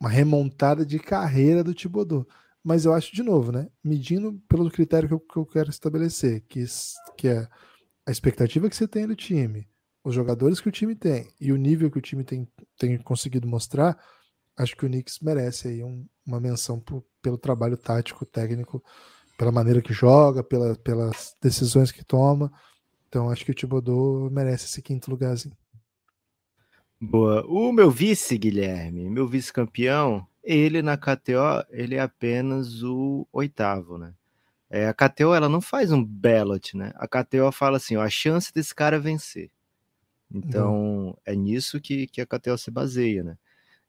uma remontada de carreira do Thibodeau. Mas eu acho, de novo, né? Medindo pelo critério que eu, que eu quero estabelecer, que, que é a expectativa que você tem do time, os jogadores que o time tem e o nível que o time tem, tem conseguido mostrar, acho que o Knicks merece aí um, uma menção por, pelo trabalho tático, técnico, pela maneira que joga, pela, pelas decisões que toma. Então acho que o Thibodeau merece esse quinto lugarzinho. Boa. O meu vice, Guilherme, meu vice-campeão, ele na KTO, ele é apenas o oitavo, né? É, a KTO, ela não faz um ballot, né? A KTO fala assim, ó, a chance desse cara vencer. Então, uhum. é nisso que, que a KTO se baseia, né?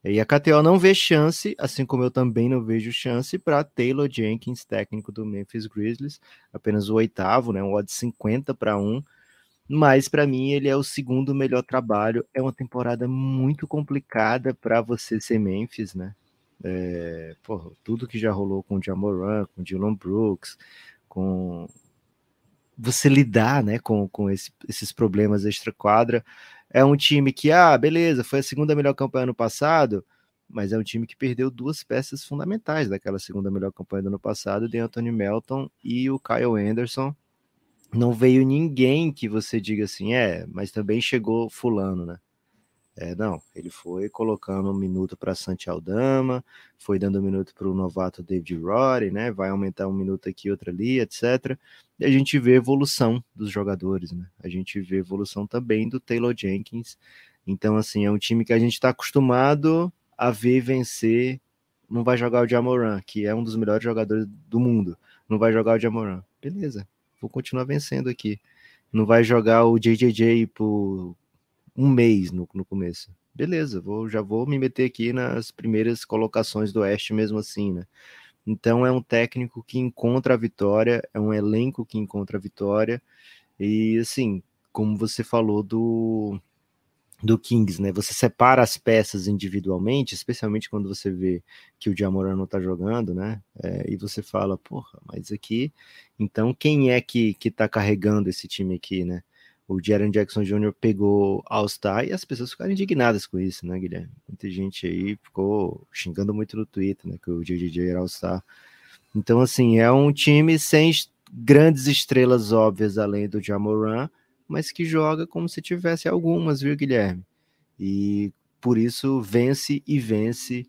E a KTO não vê chance, assim como eu também não vejo chance para Taylor Jenkins, técnico do Memphis Grizzlies, apenas o oitavo, né? Um odd 50 para 1. Mas para mim ele é o segundo melhor trabalho. É uma temporada muito complicada para você ser Memphis, né? É, porra, tudo que já rolou com o Jamoran, com o Dylan Brooks, com você lidar né, com, com esse, esses problemas extra-quadra. É um time que, ah, beleza, foi a segunda melhor campanha ano passado, mas é um time que perdeu duas peças fundamentais daquela segunda melhor campanha do ano passado, de Anthony Melton e o Kyle Anderson. Não veio ninguém que você diga assim, é, mas também chegou fulano, né? É, não, ele foi colocando um minuto para Santi Aldama, foi dando um minuto para o novato David Rory, né? Vai aumentar um minuto aqui, outro ali, etc. E a gente vê evolução dos jogadores, né? A gente vê evolução também do Taylor Jenkins. Então, assim, é um time que a gente está acostumado a ver vencer. Não vai jogar o Jamoran, que é um dos melhores jogadores do mundo. Não vai jogar o Jamoran. Beleza, vou continuar vencendo aqui. Não vai jogar o JJJ por um mês no, no começo. Beleza, vou, já vou me meter aqui nas primeiras colocações do Oeste mesmo assim, né? Então é um técnico que encontra a vitória, é um elenco que encontra a vitória. E assim, como você falou do do Kings, né? Você separa as peças individualmente, especialmente quando você vê que o Jamoran não tá jogando, né? É, e você fala, porra, mas aqui, então quem é que que tá carregando esse time aqui, né? O Jaron Jackson Jr. pegou All-Star e as pessoas ficaram indignadas com isso, né, Guilherme? Muita gente aí ficou xingando muito no Twitter, né, que o JJ era All-Star. Então, assim, é um time sem grandes estrelas óbvias além do Jamoran, mas que joga como se tivesse algumas, viu, Guilherme? E por isso vence e vence.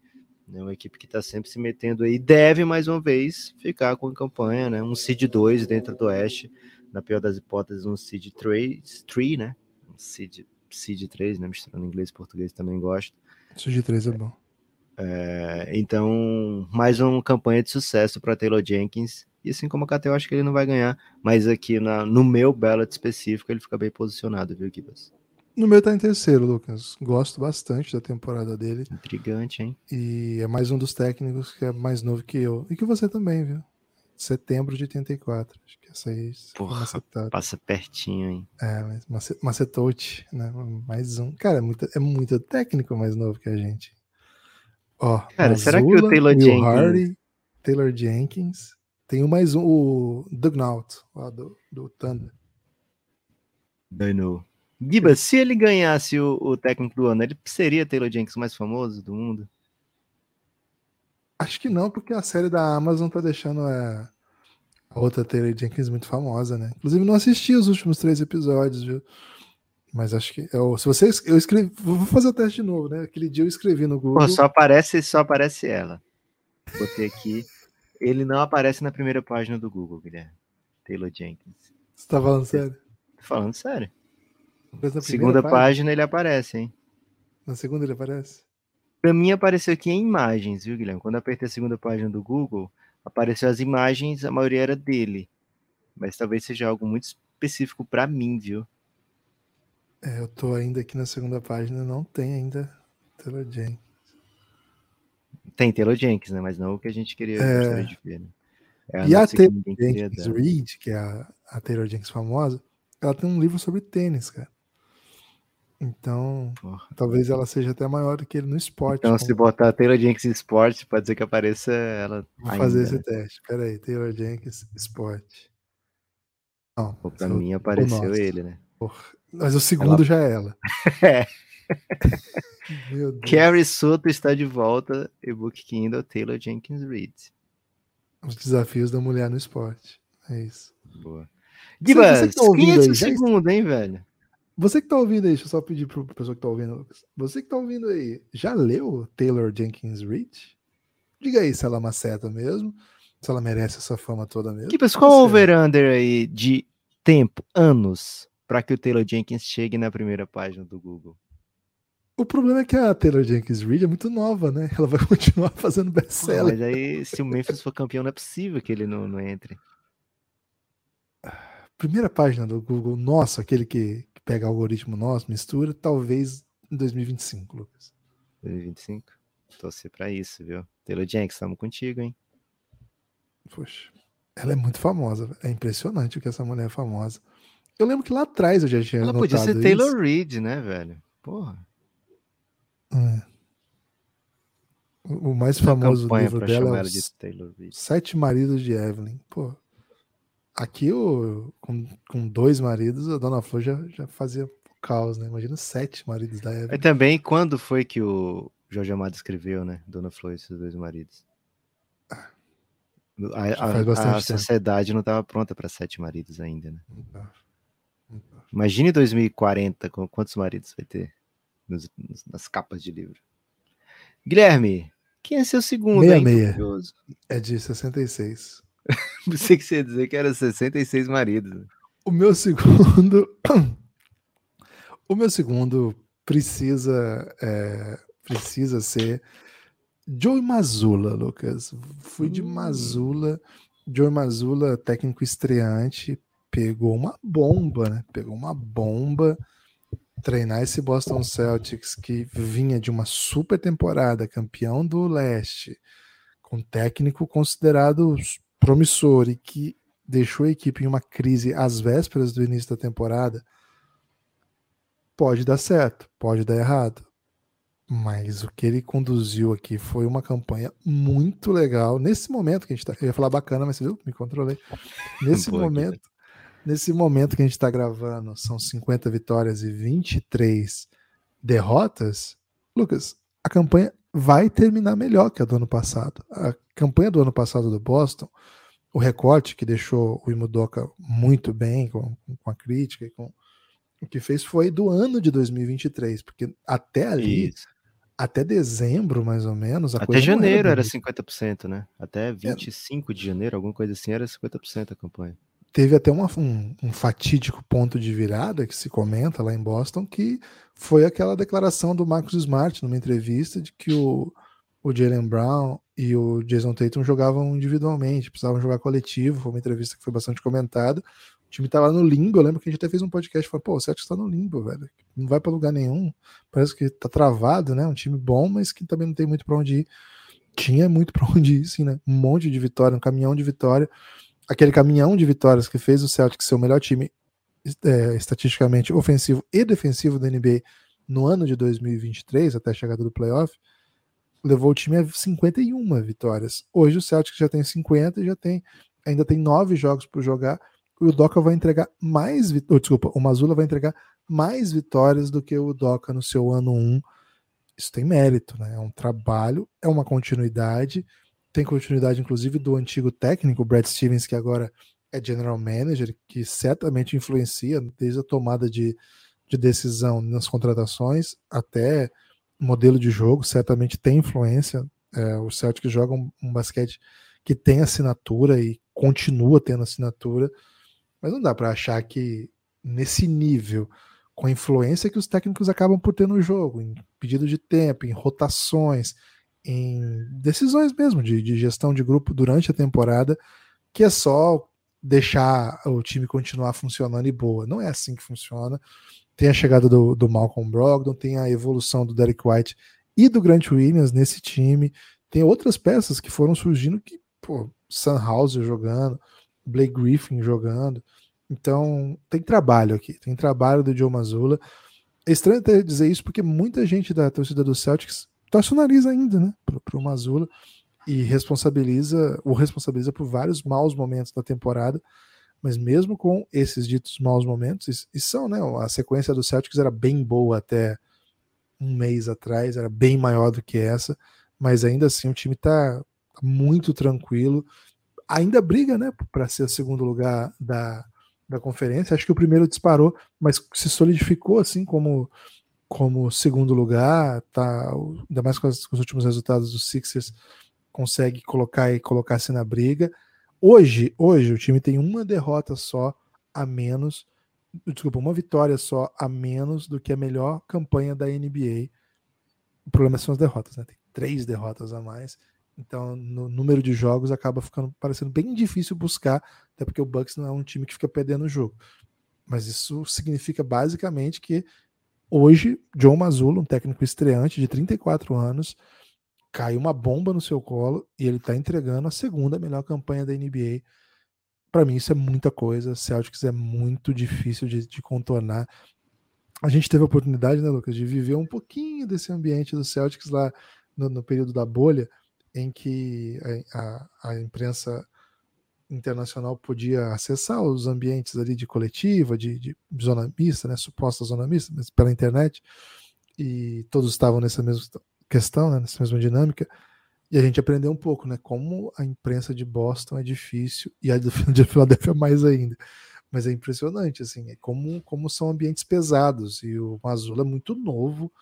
É uma equipe que está sempre se metendo aí. Deve, mais uma vez, ficar com a campanha, né? Um seed 2 dentro do Oeste na pior das hipóteses, um seed 3, 3 né? Um seed, seed 3, né? Misturando inglês e português também gosto. Seed 3 é bom. É, então, mais uma campanha de sucesso para Taylor Jenkins. E assim como a KT, eu acho que ele não vai ganhar, mas aqui na, no meu ballot específico ele fica bem posicionado, viu, Kibas? No meu tá em terceiro, Lucas. Gosto bastante da temporada dele. Intrigante, hein? E é mais um dos técnicos que é mais novo que eu. E que você também, viu? Setembro de 84. Acho que essa aí Porra, passa pertinho, hein? É, mas Macetote, né? Mais um. Cara, é muito, é muito técnico mais novo que a gente. Ó, Cara, Mazula, será que o Taylor Will Jenkins... Hardy, Taylor Jenkins, tem o mais um, o Dugnaut, lá do, do Thunder. Danou. Giba, se ele ganhasse o, o técnico do ano, ele seria Taylor Jenkins mais famoso do mundo? Acho que não, porque a série da Amazon tá deixando a, a outra Taylor Jenkins muito famosa, né? Inclusive, não assisti os últimos três episódios, viu? Mas acho que. Eu, se você. Eu escrevi. Vou fazer o teste de novo, né? Aquele dia eu escrevi no Google. Pô, só aparece, só aparece ela. Botei aqui. Ele não aparece na primeira página do Google, Guilherme. Taylor Jenkins. Você tá falando sério? Tô falando sério. Segunda página? página ele aparece, hein? Na segunda ele aparece? Pra mim apareceu aqui em imagens, viu, Guilherme? Quando eu apertei a segunda página do Google, apareceu as imagens, a maioria era dele. Mas talvez seja algo muito específico para mim, viu? É, eu tô ainda aqui na segunda página, não tem ainda Taylor Jenkins. Tem Taylor Jenkins, né? Mas não o que a gente queria é... de ver, né? É a e a Taylor Jenkins Reid, que é a, a Taylor Jenkins famosa, ela tem um livro sobre tênis, cara. Então, Porra. talvez ela seja até maior do que ele no esporte. Então, como... se botar Taylor Jenkins esporte, pode ser que apareça ela. Vou ainda, fazer esse teste. Pera aí, Taylor Jenkins esporte. Não, Pô, pra mim apareceu ele, né? Porra. Mas o segundo ela... já é ela. é. Carrie Soto está de volta, e-book Kindle, Taylor Jenkins Reid. Os desafios da mulher no esporte. É isso. Boa. Gibas, tá quem é esse segundo, hein, velho? Você que tá ouvindo aí, deixa eu só pedir pro pessoa que tá ouvindo, Lucas. Você que tá ouvindo aí, já leu Taylor Jenkins Reid? Diga aí se ela maceta mesmo, se ela merece essa fama toda mesmo. Gibas, qual o over-under aí de tempo, anos, para que o Taylor Jenkins chegue na primeira página do Google? O problema é que a Taylor Jenkins Reid é muito nova, né? Ela vai continuar fazendo best-seller. Mas aí, se o Memphis for campeão, não é possível que ele não, não entre. Primeira página do Google, nosso, aquele que, que pega algoritmo nosso, mistura, talvez em 2025, Lucas. 2025? Torcer pra isso, viu? Taylor Jenkins, estamos contigo, hein? Poxa, ela é muito famosa. É impressionante o que essa mulher é famosa. Eu lembro que lá atrás eu já tinha Ela podia ser Taylor Reid, né, velho? Porra. É. O mais famoso livro dela é os Sete Maridos de Evelyn. Pô, aqui o, com, com dois maridos, a Dona Flor já, já fazia caos, né? Imagina sete maridos da Evelyn. E também, quando foi que o Jorge Amado escreveu, né? Dona Flor e esses dois maridos? A, a, a sociedade não estava pronta para sete maridos ainda, né? Imagine 2040, quantos maridos vai ter? nos, nas capas de livro. Guilherme, quem é seu segundo? Meia, meia. É de 66. Pensei que você ia dizer que era 66 maridos. O meu segundo. o meu segundo precisa, é, precisa ser Joe Mazula, Lucas. Fui de hum. Mazula. Joe Mazula, técnico estreante, pegou uma bomba, né? Pegou uma bomba treinar esse Boston Celtics que vinha de uma super temporada, campeão do leste, com técnico considerado promissor e que deixou a equipe em uma crise às vésperas do início da temporada, pode dar certo, pode dar errado. Mas o que ele conduziu aqui foi uma campanha muito legal. Nesse momento que a gente tá. Eu ia falar bacana, mas viu? Me controlei. Nesse momento Nesse momento que a gente está gravando, são 50 vitórias e 23 derrotas. Lucas, a campanha vai terminar melhor que a do ano passado. A campanha do ano passado do Boston, o recorte que deixou o Imudoka muito bem com, com a crítica e com o que fez foi do ano de 2023, porque até ali, Isso. até dezembro mais ou menos, até janeiro era, era 50%, né? Até 25 é. de janeiro, alguma coisa assim, era 50% a campanha teve até uma, um, um, fatídico ponto de virada que se comenta lá em Boston, que foi aquela declaração do Marcus Smart numa entrevista de que o, o Jalen Brown e o Jason Tatum jogavam individualmente, precisavam jogar coletivo. Foi uma entrevista que foi bastante comentada. O time estava no limbo. Eu lembro que a gente até fez um podcast e falou: pô, o Celtics está no limbo, velho. Não vai para lugar nenhum. Parece que tá travado, né? Um time bom, mas que também não tem muito para onde ir. Tinha muito para onde ir, sim, né? Um monte de vitória, um caminhão de vitória aquele caminhão de vitórias que fez o Celtics ser o melhor time é, estatisticamente ofensivo e defensivo da NBA no ano de 2023, até a chegada do playoff, levou o time a 51 vitórias. Hoje o Celtics já tem 50 e já tem ainda tem nove jogos para jogar. E o Doca vai entregar mais, oh, desculpa, o Mazula vai entregar mais vitórias do que o Doca no seu ano 1. Isso tem mérito, né? É um trabalho, é uma continuidade tem continuidade, inclusive, do antigo técnico, Brad Stevens, que agora é general manager, que certamente influencia desde a tomada de, de decisão nas contratações, até modelo de jogo, certamente tem influência. É, o Celtic joga um, um, basquete que tem assinatura e continua tendo assinatura, mas não dá para achar que nesse nível, com a influência que os técnicos acabam por ter no jogo, em pedido de tempo, em rotações, em decisões mesmo de, de gestão de grupo durante a temporada, que é só deixar o time continuar funcionando e boa. Não é assim que funciona. Tem a chegada do, do Malcolm Brogdon, tem a evolução do Derek White e do Grant Williams nesse time. Tem outras peças que foram surgindo que, pô, Sunhauser jogando, Blake Griffin jogando. Então, tem trabalho aqui, tem trabalho do Joe Mazzulla. É estranho até dizer isso porque muita gente da torcida do Celtics torce o nariz ainda, né, pro, pro Mazzulla e responsabiliza, o responsabiliza por vários maus momentos da temporada, mas mesmo com esses ditos maus momentos, e, são, né, a sequência do Celtics era bem boa até um mês atrás, era bem maior do que essa, mas ainda assim o time está muito tranquilo, ainda briga, né, para ser o segundo lugar da, da conferência, acho que o primeiro disparou, mas se solidificou assim como como segundo lugar, tá, ainda mais com, com os últimos resultados dos Sixers, consegue colocar e colocar-se na briga. Hoje, hoje o time tem uma derrota só a menos, desculpa, uma vitória só a menos do que a melhor campanha da NBA. O problema são as derrotas, né? Tem três derrotas a mais. Então, no número de jogos acaba ficando parecendo bem difícil buscar, até porque o Bucks não é um time que fica perdendo o jogo. Mas isso significa basicamente que hoje John Mazzulla, um técnico estreante de 34 anos, caiu uma bomba no seu colo e ele está entregando a segunda melhor campanha da NBA. Para mim, isso é muita coisa. Celtics é muito difícil de, de, contornar. A gente teve a oportunidade, né, Lucas, de viver um pouquinho desse ambiente do Celtics lá no, no período da bolha, em que a, a, a, imprensa internacional podia acessar os ambientes ali de coletiva, de, de zona mista, né, suposta zona mista, mas pela internet, e todos estavam nessa mesma questão, né, nessa mesma dinâmica, e a gente aprendeu um pouco, né, como a imprensa de Boston é difícil e a de Filadélfia mais ainda. Mas é impressionante, assim, é como, como são ambientes pesados e o Mazula é muito novo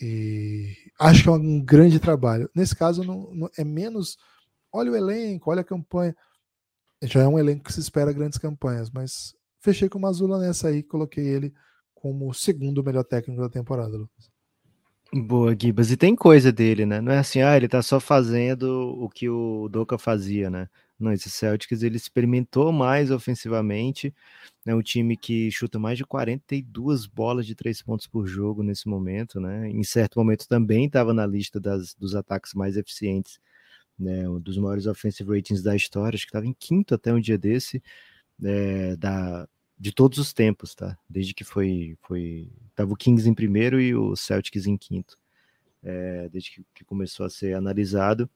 e acho que é um grande trabalho. Nesse caso, não, não, é menos. Olha o elenco, olha a campanha. Já é um elenco que se espera grandes campanhas, mas fechei com o Mazula nessa aí, coloquei ele como o segundo melhor técnico da temporada, Lucas. Boa, Gibas. E tem coisa dele, né? Não é assim, ah, ele tá só fazendo o que o Doca fazia, né? Não, esse Celtics ele experimentou mais ofensivamente. É né? um time que chuta mais de 42 bolas de três pontos por jogo nesse momento, né? Em certo momento também estava na lista das, dos ataques mais eficientes, né? Um dos maiores offensive ratings da história, acho que estava em quinto até um dia desse, é, da, de todos os tempos, tá? Desde que foi, foi tava o Kings em primeiro e o Celtics em quinto, é, desde que, que, começou a ser analisado.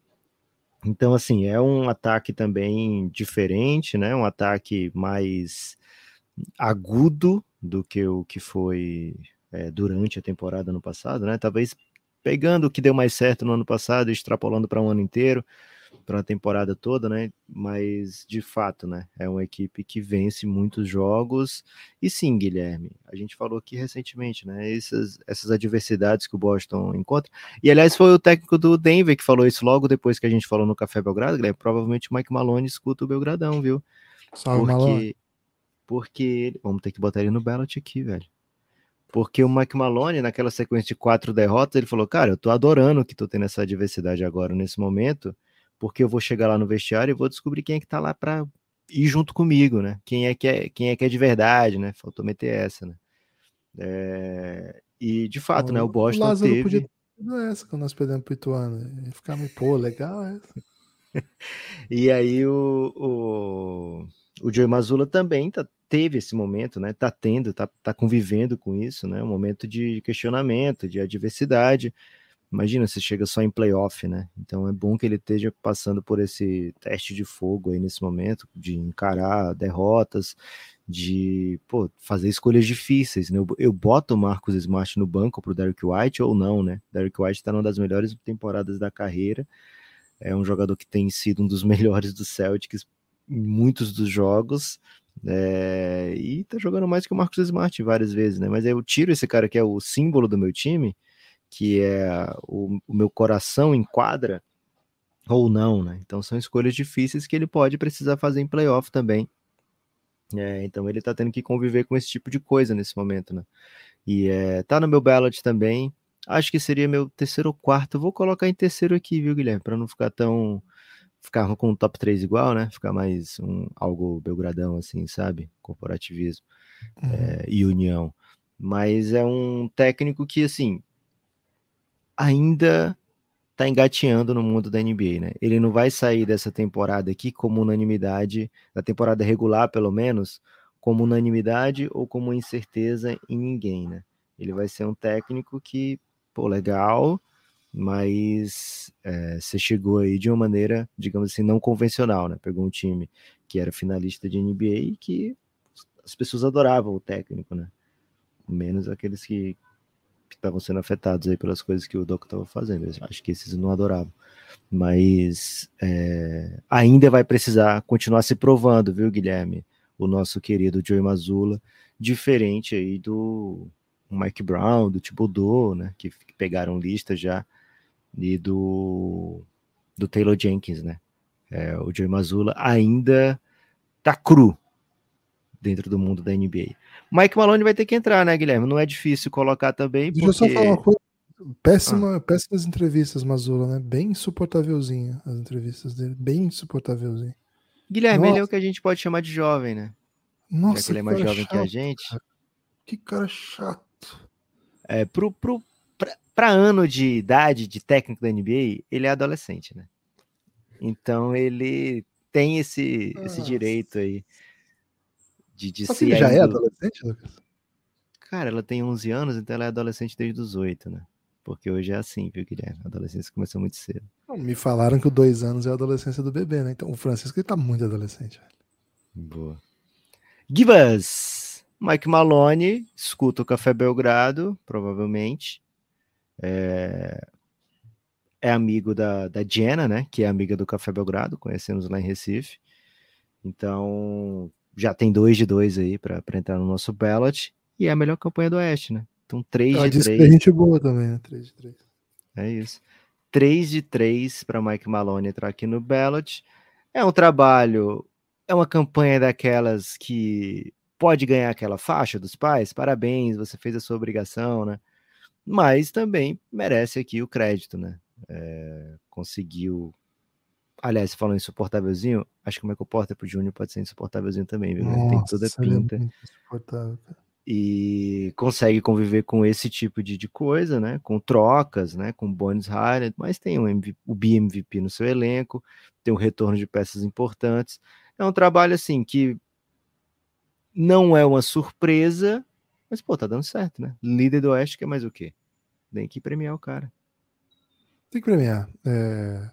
Então, assim, é um ataque também diferente, né? Um ataque mais agudo do que o que foi é, durante a temporada no passado, né? Talvez pegando o que deu mais certo no ano passado extrapolando para um ano inteiro para a temporada toda, né? Mas de fato, né? É uma equipe que vence muitos jogos. E sim, Guilherme, a gente falou aqui recentemente, né? Essas, essas adversidades que o Boston encontra. E aliás, foi o técnico do Denver que falou isso logo depois que a gente falou no Café Belgrado, Guilherme. Provavelmente o Mike Malone escuta o Belgradão, viu? Salve, porque, Malone. Porque. Vamos ter que botar ele no ballot aqui, velho. Porque o Mike Malone, naquela sequência de quatro derrotas, ele falou: Cara, eu tô adorando que tô tendo essa adversidade agora nesse momento porque eu vou chegar lá no vestiário e vou descobrir quem é que tá lá para ir junto comigo, né? Quem é que é, quem é que é de verdade, né? Faltou meter essa, né? É... E de fato, o, né? O Boston Lázaro teve... podia ter essa quando nós perdemos pro Ituano. Ia ficar meio, pô, legal essa. e aí o, o, o Joey Mazula também tá, teve esse momento, né? Tá tendo, tá, tá convivendo com isso, né? Um momento de questionamento, de adversidade. Imagina se chega só em playoff, né? Então é bom que ele esteja passando por esse teste de fogo aí nesse momento, de encarar derrotas, de pô, fazer escolhas difíceis, né? Eu, eu boto o Marcos Smart no banco para o Derek White ou não, né? Derek White está numa das melhores temporadas da carreira, é um jogador que tem sido um dos melhores do Celtics em muitos dos jogos. É, e tá jogando mais que o Marcos Smart várias vezes, né? Mas eu tiro esse cara que é o símbolo do meu time, que é o, o meu coração em quadra, ou não, né? Então são escolhas difíceis que ele pode precisar fazer em playoff também. É, então ele tá tendo que conviver com esse tipo de coisa nesse momento, né? E é, tá no meu ballot também. Acho que seria meu terceiro ou quarto. vou colocar em terceiro aqui, viu, Guilherme? Para não ficar tão. Ficar com o top 3 igual, né? Ficar mais um, algo belgradão, assim, sabe? Corporativismo uhum. é, e união. Mas é um técnico que, assim, ainda tá engateando no mundo da NBA, né? Ele não vai sair dessa temporada aqui como unanimidade, da temporada regular, pelo menos, como unanimidade ou como incerteza em ninguém, né? Ele vai ser um técnico que, pô, legal, mas é, você chegou aí de uma maneira, digamos assim, não convencional, né? Pegou um time que era finalista de NBA e que as pessoas adoravam o técnico, né? Menos aqueles que, que estavam sendo afetados aí pelas coisas que o Doc estava fazendo. Eu acho que esses não adoravam. Mas é, ainda vai precisar continuar se provando, viu, Guilherme? O nosso querido Joey Mazula, diferente aí do Mike Brown, do Thibodeau, né? Que, pegaram lista já, e do, do Taylor Jenkins, né? É, o Joey Mazula ainda tá cru dentro do mundo da NBA. Mike Malone vai ter que entrar, né, Guilherme? Não é difícil colocar também. Deixa porque... eu só falar uma coisa. Péssima, ah. Péssimas entrevistas, Mazula, né? Bem insuportávelzinha as entrevistas dele. Bem insuportávelzinha. Guilherme, Nossa. ele é o que a gente pode chamar de jovem, né? Nossa, Já que ele é mais jovem chato, que a gente. Que cara chato. É, pro, pro, pra, pra ano de idade de técnico da NBA, ele é adolescente, né? Então ele tem esse, esse direito aí de, de ser. já é adolescente, Lucas? Cara, ela tem 11 anos, então ela é adolescente desde os 8, né? Porque hoje é assim, viu, Guilherme? A adolescência começou muito cedo. Me falaram que o dois anos é a adolescência do bebê, né? Então o Francisco ele tá muito adolescente. Boa. Give us! Mike Malone, escuta o Café Belgrado, provavelmente. É, é amigo da, da Jenna, né? Que é amiga do Café Belgrado, conhecemos lá em Recife. Então, já tem dois de dois aí para entrar no nosso ballot. E é a melhor campanha do Oeste, né? Então, 3 Ela de 3. Que a gente boa também, né? 3 de 3. É isso. 3 de 3 para Mike Malone entrar aqui no ballot. É um trabalho, é uma campanha daquelas que pode ganhar aquela faixa dos pais. Parabéns, você fez a sua obrigação, né? Mas também merece aqui o crédito, né? É, conseguiu Aliás, falando insuportávelzinho, acho que o Michael Porter pro Júnior pode ser insuportávelzinho também, viu? Nossa, tem toda a pinta. É e consegue conviver com esse tipo de, de coisa, né? Com trocas, né? Com Bones Harden, mas tem um o BMVP no seu elenco, tem um retorno de peças importantes. É um trabalho assim que não é uma surpresa, mas pô, tá dando certo, né? Líder do Oeste, que é mais o quê? Tem que premiar o cara. Tem que premiar. É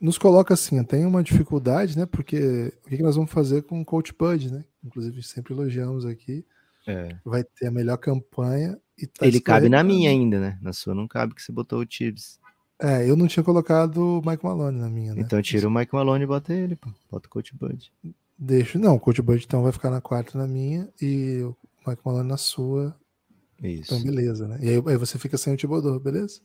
nos coloca assim, tem uma dificuldade, né? Porque o que nós vamos fazer com o Coach Bud, né? Inclusive, sempre elogiamos aqui. É. Vai ter a melhor campanha. e tá Ele cabe na minha ainda, né? Na sua não cabe que você botou o Tibbs. É, eu não tinha colocado o Mike Malone na minha, né? Então tira o Mike Malone e bota ele, pô. Bota o Coach Bud. Deixa, não, o Coach Bud então vai ficar na quarta na minha e o Mike Malone na sua. Isso. Então beleza, né? E aí, aí você fica sem o Tibodô, beleza?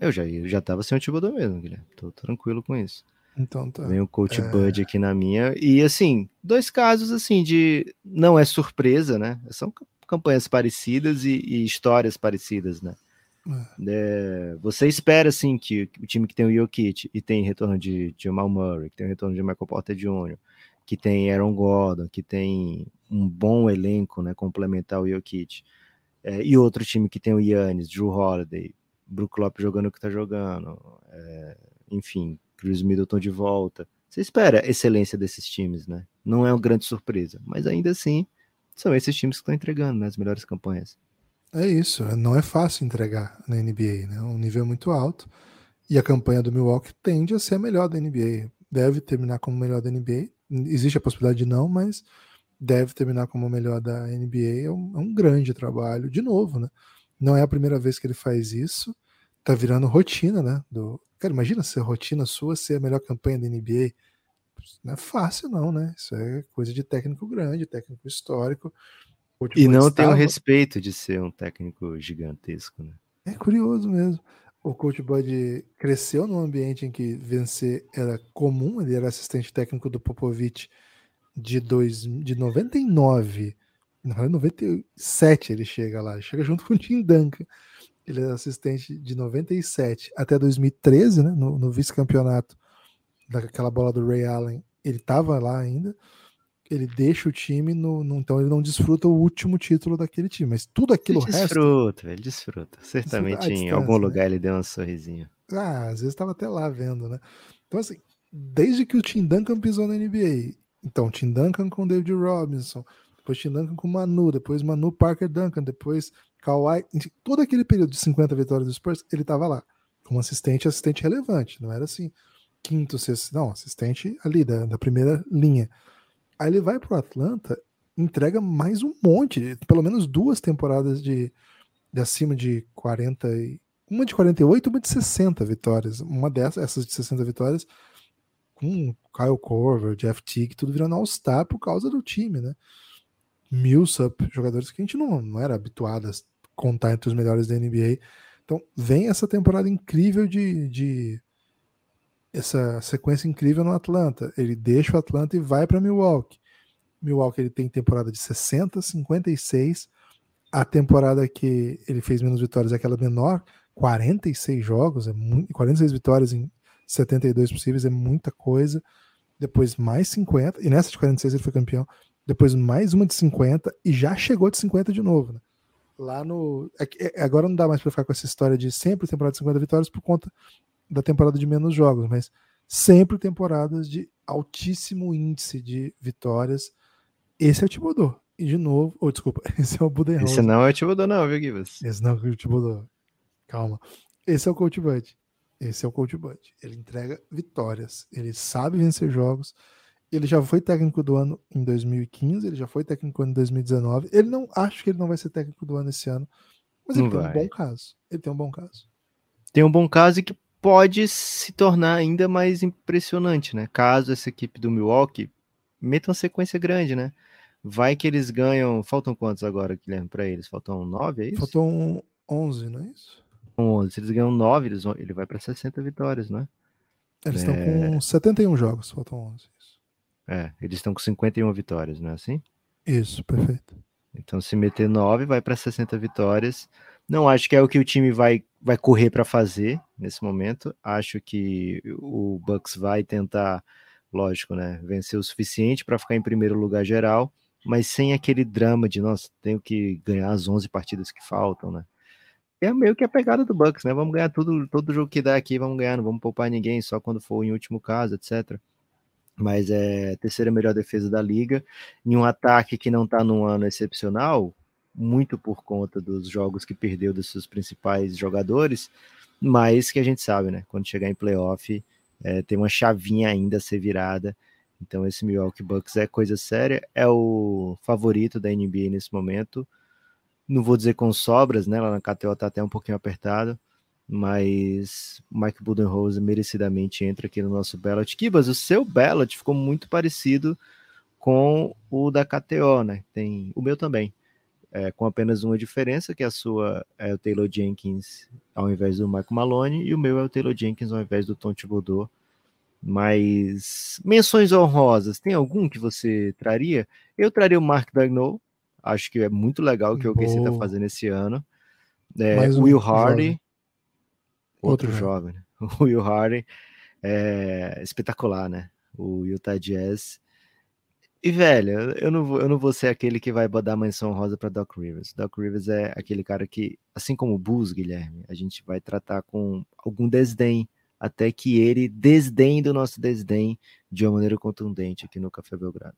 Eu já, eu já tava sem o Thibodeau mesmo, Guilherme. Tô tranquilo com isso. Então tá. Vem o Coach é... Bud aqui na minha. E assim, dois casos assim de. Não é surpresa, né? São campanhas parecidas e, e histórias parecidas, né? É. É, você espera assim que o time que tem o Jokic e tem retorno de, de Jamal Murray, que tem retorno de Michael Porter Jr., que tem Aaron Gordon, que tem um bom elenco, né, complementar o Jokic, é, e outro time que tem o Yannis, Drew Holiday, Brook Lopes jogando o que tá jogando, é, enfim, Chris Middleton de volta. Você espera excelência desses times, né? Não é uma grande surpresa, mas ainda assim são esses times que estão entregando né, as melhores campanhas. É isso, não é fácil entregar na NBA, né? Um nível muito alto. E a campanha do Milwaukee tende a ser a melhor da NBA. Deve terminar como melhor da NBA. Existe a possibilidade de não, mas deve terminar como melhor da NBA. É um, é um grande trabalho, de novo, né? Não é a primeira vez que ele faz isso. Tá virando rotina, né? Do... Cara, imagina ser rotina sua ser a melhor campanha da NBA não é fácil, não, né? Isso é coisa de técnico grande, técnico histórico. E não estava... tem o respeito de ser um técnico gigantesco, né? É curioso mesmo. O coach Bud cresceu num ambiente em que vencer era comum, ele era assistente técnico do Popovich de, dois, de 99. Não, 97 ele chega lá, chega junto com o Tim Duncan. Ele é assistente de 97 até 2013, né, no, no vice-campeonato daquela bola do Ray Allen. Ele estava lá ainda ele deixa o time no, no, então ele não desfruta o último título daquele time, mas tudo aquilo ele desfruta, resto, ele desfruta. Certamente em algum né? lugar ele deu um sorrisinho. Ah, às vezes estava até lá vendo, né? Então assim, desde que o Tim Duncan pisou na NBA, então Tim Duncan com David Robinson, depois Tim Duncan com Manu, depois Manu Parker Duncan, depois Kawhi, todo aquele período de 50 vitórias do Spurs, ele estava lá como assistente, assistente relevante, não era assim quinto, sexto, não, assistente ali da, da primeira linha. Aí ele vai pro Atlanta, entrega mais um monte, pelo menos duas temporadas de, de acima de 40 e uma de 48, uma de 60 vitórias. Uma dessas, essas de 60 vitórias, com Kyle Korver, Jeff Teague, tudo virando All-Star por causa do time, né? Millsap, jogadores que a gente não, não era habituado contar entre os melhores da NBA. Então, vem essa temporada incrível de, de essa sequência incrível no Atlanta. Ele deixa o Atlanta e vai para Milwaukee. Milwaukee ele tem temporada de 60, 56. A temporada que ele fez menos vitórias é aquela menor, 46 jogos, é muito, 46 vitórias em 72 possíveis, é muita coisa. Depois mais 50, e nessa de 46 ele foi campeão. Depois mais uma de 50 e já chegou de 50 de novo. Né? Lá no. É, é, agora não dá mais para ficar com essa história de sempre temporada de 50 vitórias por conta da temporada de menos jogos, mas sempre temporadas de altíssimo índice de vitórias. Esse é o Thibodeau. E de novo, ou oh, desculpa, esse é o Budenholzer. Esse não é o Thibodeau não, viu, Gibas? Esse não é o Thibodeau. Calma. Esse é o Coach Bud. Esse é o Coach Bud. Ele entrega vitórias. Ele sabe vencer jogos. Ele já foi técnico do ano em 2015, ele já foi técnico do ano em 2019. Ele não acho que ele não vai ser técnico do ano esse ano, mas ele não tem vai. um bom caso. Ele tem um bom caso. Tem um bom caso e que pode se tornar ainda mais impressionante, né? Caso essa equipe do Milwaukee meta uma sequência grande, né? Vai que eles ganham. Faltam quantos agora, Guilherme, para eles? Faltam nove, é isso? Faltam onze, não é isso? 11. Se eles ganham nove, eles vão... ele vai para 60 vitórias, né? Eles estão é... com 71 jogos, faltam 11. É, eles estão com 51 vitórias, não é assim? Isso, perfeito. Então, se meter 9, vai para 60 vitórias. Não acho que é o que o time vai, vai correr para fazer nesse momento. Acho que o Bucks vai tentar, lógico, né, vencer o suficiente para ficar em primeiro lugar geral, mas sem aquele drama de, nossa, tenho que ganhar as 11 partidas que faltam, né? É meio que a pegada do Bucks, né? Vamos ganhar tudo, todo jogo que dá aqui, vamos ganhar, não vamos poupar ninguém, só quando for em último caso, etc. Mas é a terceira melhor defesa da liga. Em um ataque que não está num ano excepcional, muito por conta dos jogos que perdeu dos seus principais jogadores, mas que a gente sabe, né? Quando chegar em playoff, é, tem uma chavinha ainda a ser virada. Então, esse Milwaukee Bucks é coisa séria, é o favorito da NBA nesse momento. Não vou dizer com sobras, né? Lá na KTO tá até um pouquinho apertado, mas Mike Budenholzer merecidamente entra aqui no nosso ballot. Kibas, o seu ballot ficou muito parecido com o da KTO, né? Tem o meu também é, com apenas uma diferença, que a sua é o Taylor Jenkins ao invés do Michael Malone, e o meu é o Taylor Jenkins ao invés do Tom Thibodeau. Mas menções honrosas, tem algum que você traria? Eu traria o Mark Dagnall, acho que é muito legal o que o OKC está fazendo esse ano. É, um Will Hardy. Outro, outro jovem. Né? O Will Hardy, é espetacular, né? O Utah Jazz e, velho, eu não, vou, eu não vou ser aquele que vai dar menção rosa para Doc Rivers. Doc Rivers é aquele cara que, assim como o Bulls, Guilherme, a gente vai tratar com algum desdém, até que ele desdém do nosso desdém de uma maneira contundente aqui no Café Belgrado.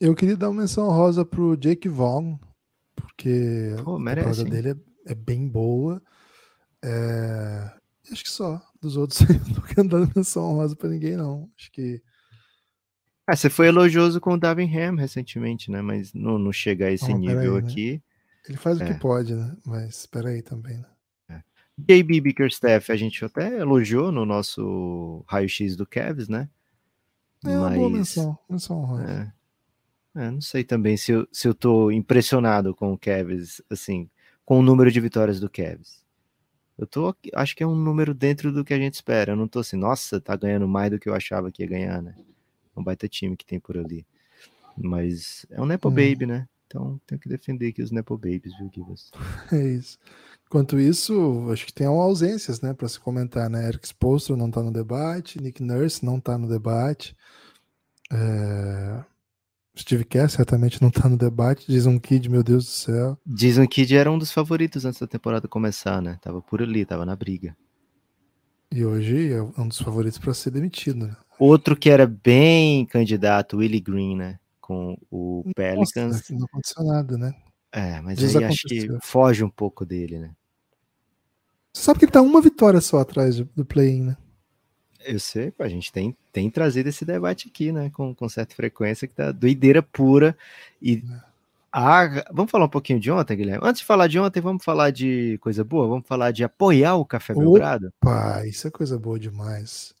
Eu queria dar uma menção rosa pro Jake Vaughn, porque Pô, a temporada dele é, é, bem boa. É... Acho que só. Dos outros, eu não quero dar menção rosa para ninguém, não. Acho que ah, você foi elogioso com o Davin Ham recentemente, né? Mas não, não chega a esse nível aí, né? aqui. Ele faz é. o que pode, né? Mas espera aí também, né? É. JB Bickerstaff, a gente até elogiou no nosso raio-x do Cavs, né? É uma Mas, boa menção, menção é, é, não sei também se eu, se eu tô impressionado com o Kevs, assim, com o número de vitórias do Kevs. Eu tô, acho que é um número dentro do que a gente espera. Eu não tô assim, nossa, tá ganhando mais do que eu achava que ia ganhar, né? É um baita time que tem por ali. Mas é um Nepo hum. Baby, né? Então tenho que defender aqui os Nepo Babies, viu, Givas? É isso. Enquanto isso, acho que tem ausências, né, para se comentar, né? Eric Spolstra não tá no debate, Nick Nurse não tá no debate. É... Steve Kerr certamente não tá no debate. Jason Kidd, meu Deus do céu. Jason Kidd era um dos favoritos antes da temporada começar, né? Tava por ali, tava na briga. E hoje é um dos favoritos para ser demitido, né? Outro que era bem candidato, Willie Green, né? Com o Pelicans. Nossa, não aconteceu nada, né? É, mas aí acho que foge um pouco dele, né? Você sabe que ele tá uma vitória só atrás do play-in, né? Eu sei, a gente tem, tem trazido esse debate aqui, né? Com, com certa frequência, que tá doideira pura. E a, vamos falar um pouquinho de ontem, Guilherme? Antes de falar de ontem, vamos falar de coisa boa? Vamos falar de apoiar o Café Belgrado? Opa, isso é coisa boa demais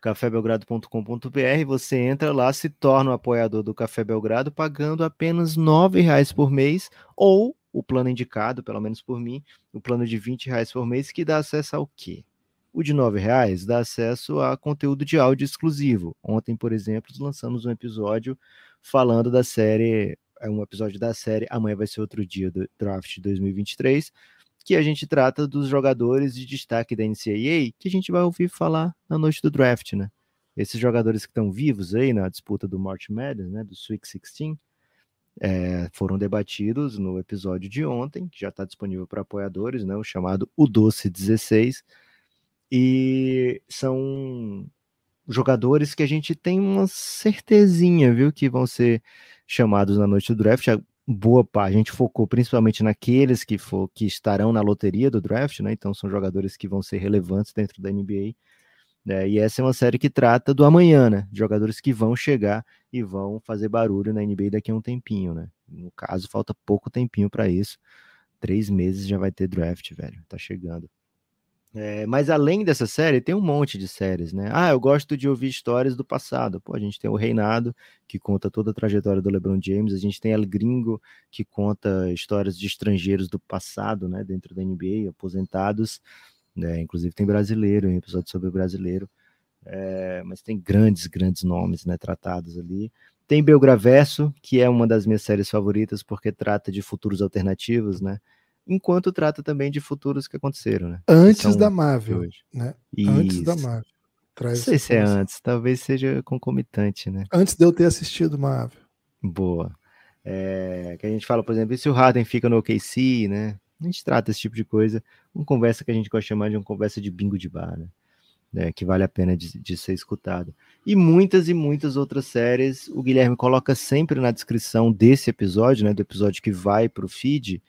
cafébelgrado.com.br, você entra lá, se torna um apoiador do Café Belgrado, pagando apenas R$ reais por mês, ou o plano indicado, pelo menos por mim, o plano de R$ reais por mês, que dá acesso ao quê? O de R$ reais dá acesso a conteúdo de áudio exclusivo. Ontem, por exemplo, lançamos um episódio falando da série, é um episódio da série Amanhã vai ser outro dia do Draft 2023, que a gente trata dos jogadores de destaque da NCAA que a gente vai ouvir falar na noite do draft, né? Esses jogadores que estão vivos aí na disputa do March Madness, né, do Sweet 16, é, foram debatidos no episódio de ontem, que já está disponível para apoiadores, né, o chamado O Doce 16, e são jogadores que a gente tem uma certezinha, viu, que vão ser chamados na noite do draft boa parte, a gente focou principalmente naqueles que, for, que estarão na loteria do draft, né? Então são jogadores que vão ser relevantes dentro da NBA. Né? E essa é uma série que trata do amanhã, né? Jogadores que vão chegar e vão fazer barulho na NBA daqui a um tempinho, né? No caso, falta pouco tempinho para isso. Três meses já vai ter draft, velho. Tá chegando. É, mas além dessa série, tem um monte de séries, né? Ah, eu gosto de ouvir histórias do passado. Pô, a gente tem o Reinado, que conta toda a trajetória do LeBron James. A gente tem El Gringo, que conta histórias de estrangeiros do passado, né? Dentro da NBA, aposentados. Né? Inclusive tem brasileiro, um episódio sobre brasileiro. É, mas tem grandes, grandes nomes, né? Tratados ali. Tem Belgraverso, que é uma das minhas séries favoritas, porque trata de futuros alternativos, né? Enquanto trata também de futuros que aconteceram, né? Antes da Marvel, né? Isso. Antes da Marvel. Traz Não sei se é antes, talvez seja concomitante, né? Antes de eu ter assistido Marvel. Boa. É, que a gente fala, por exemplo, se o Harden fica no OKC, né? A gente trata esse tipo de coisa, uma conversa que a gente gosta de chamar de uma conversa de bingo de bar, né? É, que vale a pena de, de, ser escutado. E muitas e muitas outras séries, o Guilherme coloca sempre na descrição desse episódio, né? Do episódio que vai para o feed,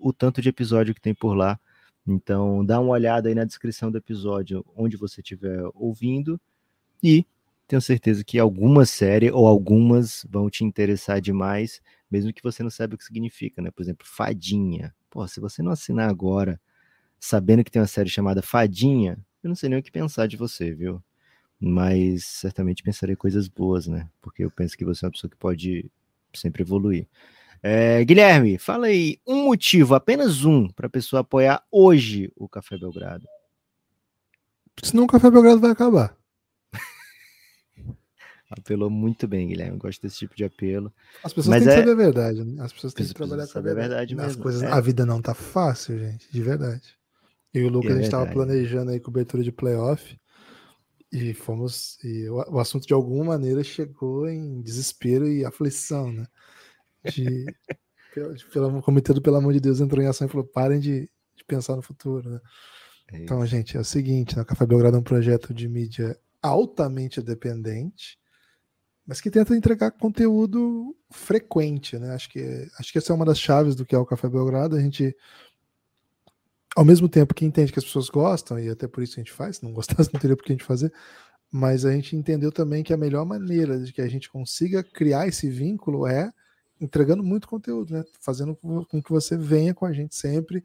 o tanto de episódio que tem por lá. Então, dá uma olhada aí na descrição do episódio, onde você estiver ouvindo, e tenho certeza que alguma série ou algumas vão te interessar demais, mesmo que você não saiba o que significa, né? Por exemplo, Fadinha. Pô, se você não assinar agora, sabendo que tem uma série chamada Fadinha, eu não sei nem o que pensar de você, viu? Mas certamente pensarei coisas boas, né? Porque eu penso que você é uma pessoa que pode sempre evoluir. É, Guilherme, fala aí um motivo, apenas um, para a pessoa apoiar hoje o Café Belgrado. Senão o Café Belgrado vai acabar. Apelou muito bem, Guilherme. Gosto desse tipo de apelo. As pessoas Mas têm é... que saber a verdade, né? As pessoas têm que trabalhar com a verdade. verdade mesmo. As coisas, é. A vida não tá fácil, gente, de verdade. Eu e o Lucas, é a gente estava planejando aí cobertura de playoff e fomos. E o, o assunto de alguma maneira chegou em desespero e aflição, né? De, pelo, comitê pelo amor de Deus entrou em ação e falou: parem de, de pensar no futuro. Né? É então, gente, é o seguinte: né? o Café Belgrado é um projeto de mídia altamente dependente, mas que tenta entregar conteúdo frequente. Né? Acho, que, acho que essa é uma das chaves do que é o Café Belgrado. A gente, ao mesmo tempo que entende que as pessoas gostam, e até por isso a gente faz, se não gostasse, não teria por que a gente fazer, mas a gente entendeu também que a melhor maneira de que a gente consiga criar esse vínculo é entregando muito conteúdo, né? Fazendo com que você venha com a gente sempre.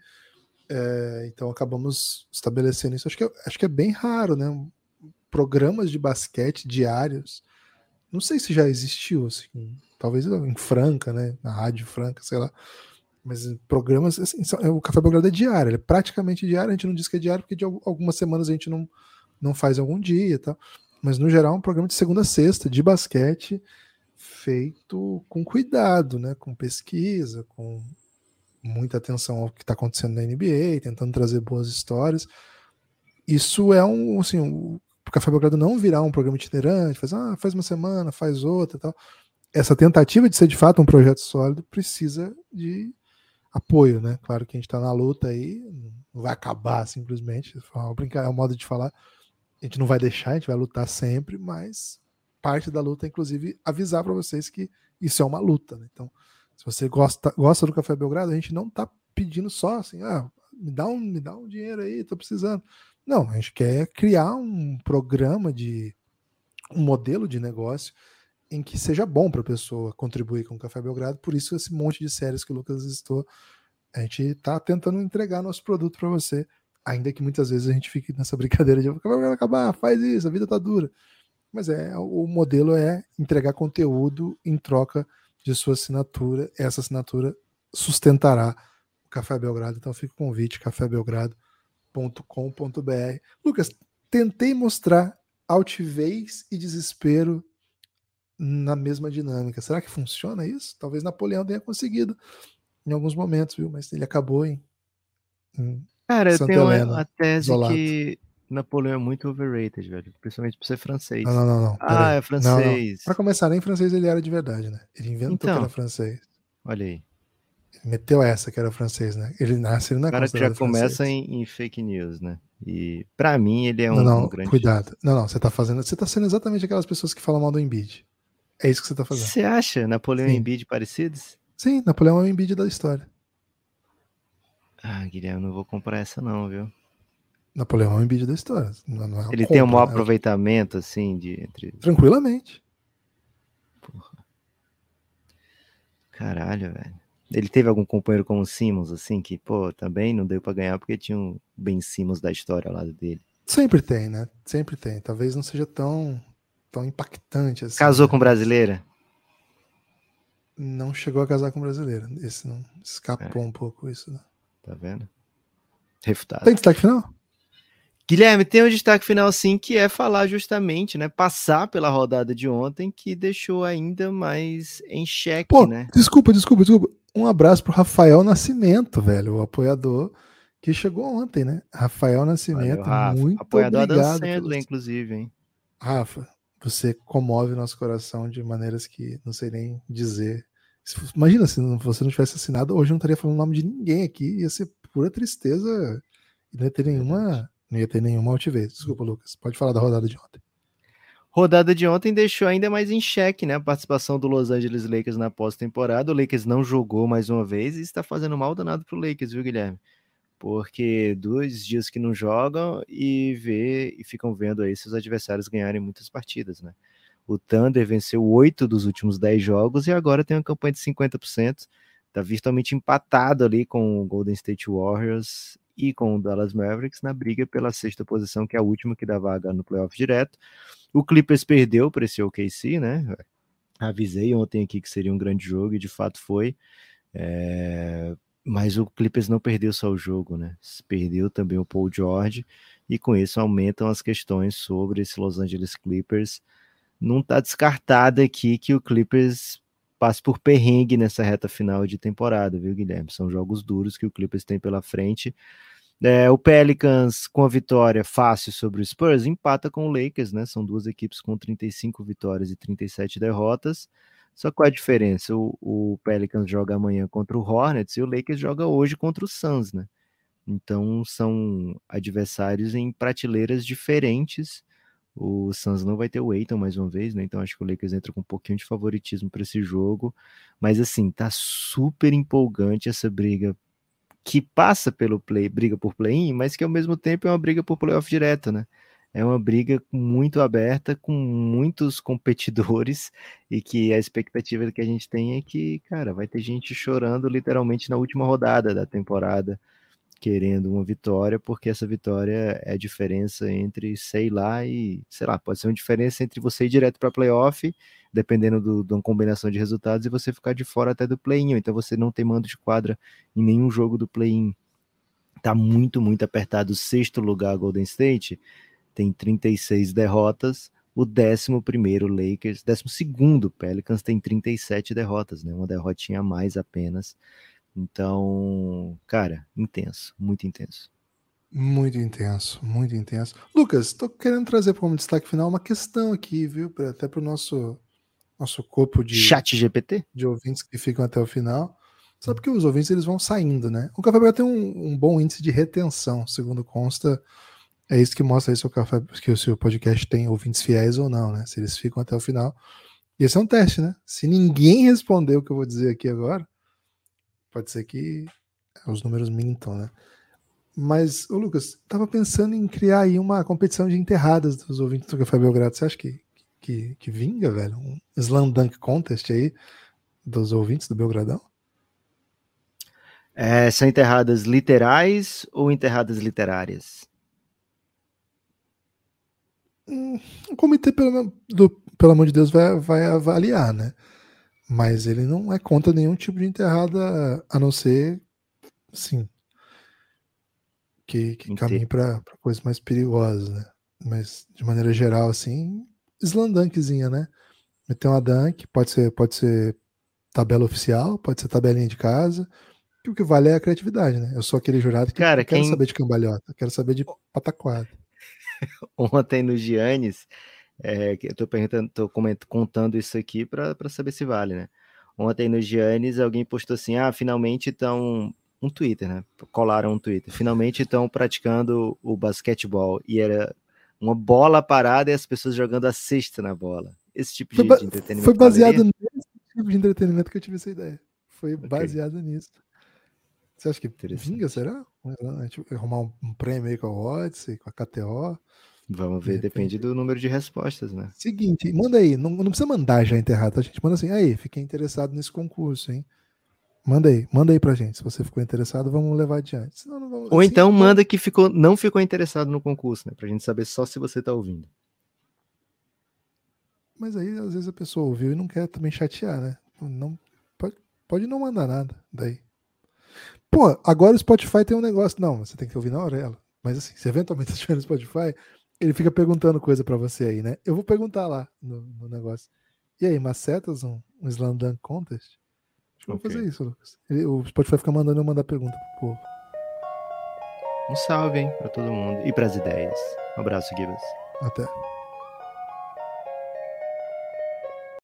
É, então acabamos estabelecendo isso. Acho que, é, acho que é bem raro, né? Programas de basquete diários não sei se já existiu, assim, talvez em Franca, né? Na Rádio Franca, sei lá. Mas programas, assim, é, o Café Belgrado é diário, ele é praticamente diário, a gente não diz que é diário porque de algumas semanas a gente não, não faz algum dia e tal. Mas no geral é um programa de segunda a sexta, de basquete, feito com cuidado, né? Com pesquisa, com muita atenção ao que está acontecendo na NBA, tentando trazer boas histórias. Isso é um, assim, o Café Belgrado não virar um programa itinerante, faz, ah, faz uma semana, faz outra tal. Essa tentativa de ser de fato um projeto sólido precisa de apoio, né? Claro que a gente está na luta aí, não vai acabar simplesmente, brincar, é um modo de falar. A gente não vai deixar, a gente vai lutar sempre, mas parte da luta inclusive avisar para vocês que isso é uma luta, né? Então, se você gosta, gosta do Café Belgrado, a gente não está pedindo só assim, ah, me dá um, me dá um dinheiro aí, tô precisando. Não, a gente quer criar um programa de um modelo de negócio em que seja bom para a pessoa contribuir com o Café Belgrado. Por isso, esse monte de séries que o Lucas listou, a gente está tentando entregar nosso produto para você, ainda que muitas vezes a gente fique nessa brincadeira de vai acabar, faz isso, a vida tá dura. Mas é o modelo é entregar conteúdo em troca de sua assinatura. Essa assinatura sustentará o Café Belgrado. Então fica o convite, cafébelgrado.com.br. Lucas, tentei mostrar altivez e desespero na mesma dinâmica. Será que funciona isso? Talvez Napoleão tenha conseguido em alguns momentos, viu? Mas ele acabou em. em Cara, eu tenho Helena, a tese isolado. que Napoleão é muito overrated, velho. Principalmente por ser francês. Não, não, não. não. Ah, é francês. Para começar, nem francês ele era de verdade, né? Ele inventou então, que era francês. Olha aí. Ele meteu essa que era francês, né? Ele nasce, ele não é O cara já começa em, em, fake news, né? E para mim ele é um, não, não, um grande. Cuidado. Não, não, você tá fazendo. Você tá sendo exatamente aquelas pessoas que falam mal do Embiid. É isso que você tá fazendo. Você acha Napoleão Sim. e Embiid parecidos? Sim, Napoleão é o Embiid da história. Ah, Guilherme, não vou comprar essa não, viu? Napoleão é um Embiid da história. Não, não é Ele compra, tem um maior né? aproveitamento, assim, de entre. Tranquilamente. Porra. Caralho, velho. Ele teve algum companheiro como o Simmons, assim, que, pô, também não deu para ganhar porque tinha um Ben Simmons da história ao lado dele. Sempre tem, né? Sempre tem. Talvez não seja tão, tão impactante assim. Casou né? com brasileira? Não chegou a casar com brasileira. Esse não escapou é. um pouco isso, né? Tá vendo? Refutado. Tem destaque final? Guilherme, tem um destaque final sim, que é falar justamente, né? Passar pela rodada de ontem, que deixou ainda mais em xeque, Pô, né? Desculpa, desculpa, desculpa. Um abraço pro Rafael Nascimento, velho, o apoiador que chegou ontem, né? Rafael Nascimento, Valeu, Rafa. muito apoiador obrigado. Apoiador da inclusive, hein? Rafa, você comove nosso coração de maneiras que não sei nem dizer. Imagina se você não tivesse assinado, hoje eu não estaria falando o nome de ninguém aqui, ia ser pura tristeza e não ia ter nenhuma não ia ter nenhuma altivez. Desculpa, Lucas. Pode falar da rodada de ontem. Rodada de ontem deixou ainda mais em xeque né, a participação do Los Angeles Lakers na pós-temporada. O Lakers não jogou mais uma vez e está fazendo mal danado para o Lakers, viu, Guilherme? Porque dois dias que não jogam e vê e ficam vendo aí seus adversários ganharem muitas partidas, né? O Thunder venceu oito dos últimos dez jogos e agora tem uma campanha de 50%. Está virtualmente empatado ali com o Golden State Warriors e com o Dallas Mavericks na briga pela sexta posição, que é a última que dá vaga no playoff direto. O Clippers perdeu para esse OKC, né? Avisei ontem aqui que seria um grande jogo e de fato foi. É... Mas o Clippers não perdeu só o jogo, né? Perdeu também o Paul George e com isso aumentam as questões sobre esse Los Angeles Clippers. Não está descartada aqui que o Clippers passe por perrengue nessa reta final de temporada, viu, Guilherme? São jogos duros que o Clippers tem pela frente. É, o Pelicans, com a vitória fácil sobre o Spurs, empata com o Lakers, né? São duas equipes com 35 vitórias e 37 derrotas. Só qual a diferença? O, o Pelicans joga amanhã contra o Hornets e o Lakers joga hoje contra o Suns, né? Então são adversários em prateleiras diferentes o Suns não vai ter o Aiton mais uma vez, né? Então acho que o Lakers entra com um pouquinho de favoritismo para esse jogo. Mas assim, tá super empolgante essa briga que passa pelo play, briga por play-in, mas que ao mesmo tempo é uma briga por playoff direto, né? É uma briga muito aberta, com muitos competidores, e que a expectativa que a gente tem é que, cara, vai ter gente chorando literalmente na última rodada da temporada querendo uma vitória, porque essa vitória é a diferença entre sei lá e sei lá, pode ser uma diferença entre você ir direto para playoff, dependendo do, de uma combinação de resultados, e você ficar de fora até do play-in. Então você não tem mando de quadra em nenhum jogo do play-in. Tá muito, muito apertado. O sexto lugar, Golden State, tem 36 derrotas. O décimo primeiro, Lakers. Décimo segundo, Pelicans, tem 37 derrotas, né? Uma derrotinha a mais apenas. Então, cara, intenso, muito intenso. Muito intenso, muito intenso. Lucas, estou querendo trazer como destaque final uma questão aqui, viu? Até para o nosso, nosso corpo de. Chat GPT? De ouvintes que ficam até o final. Sabe que os ouvintes eles vão saindo, né? O Café Belgrado tem um, um, bom índice de retenção, segundo consta. É isso que mostra aí se o, café, que o seu podcast tem ouvintes fiéis ou não, né? Se eles ficam até o final. E esse é um teste, né? Se ninguém responder o que eu vou dizer aqui agora, Pode ser que os números mintam, né? Mas, ô Lucas, tava pensando em criar aí uma competição de enterradas dos ouvintes do Café Belgrado. Você acha que, que, que vinga, velho? Um Slam Dunk Contest aí dos ouvintes do Belgradão? É, são enterradas literais ou enterradas literárias? Hum, o comitê, pelo, do, pelo amor de Deus, vai, vai avaliar, né? Mas ele não é contra nenhum tipo de enterrada, a não ser, sim, que, que caminhe para coisas mais perigosas, né? Mas, de maneira geral, assim, slandunkzinha, né? Meter uma dunk, pode ser, pode ser tabela oficial, pode ser tabelinha de casa, que o que vale é a criatividade, né? Eu sou aquele jurado que Cara, quero quem... saber de cambalhota, quero saber de pataquada. Ontem no Giannis, é, eu tô perguntando, tô contando isso aqui para saber se vale, né? Ontem no Giannis, alguém postou assim: ah, finalmente estão. Um Twitter, né? Colaram um Twitter. Finalmente estão praticando o basquetebol. E era uma bola parada e as pessoas jogando a cesta na bola. Esse tipo de, de entretenimento. Foi baseado valeria? nesse tipo de entretenimento que eu tive essa ideia. Foi okay. baseado nisso. Você acha que vinga, será? Arrumar um prêmio aí com a Odyssey, com a KTO. Vamos ver, depende do número de respostas, né? Seguinte, manda aí, não, não precisa mandar já enterrado, tá, gente? Manda assim, aí, fiquei interessado nesse concurso, hein? Manda aí, manda aí pra gente. Se você ficou interessado, vamos levar adiante. Senão, vamos... Ou então manda que ficou, não ficou interessado no concurso, né? Pra gente saber só se você tá ouvindo. Mas aí, às vezes, a pessoa ouviu e não quer também chatear, né? Não, pode, pode não mandar nada daí. Pô, agora o Spotify tem um negócio. Não, você tem que ouvir na orelha. Mas assim, se eventualmente você estiver no Spotify, ele fica perguntando coisa para você aí, né? Eu vou perguntar lá no, no negócio. E aí, macetas um, um Slam Dunk Contest? Acho que okay. vou fazer isso, Lucas. Ele, o Spotify fica mandando eu mandar pergunta pro povo. Um salve, hein, pra todo mundo. E pras ideias. Um abraço, Gibas. Até.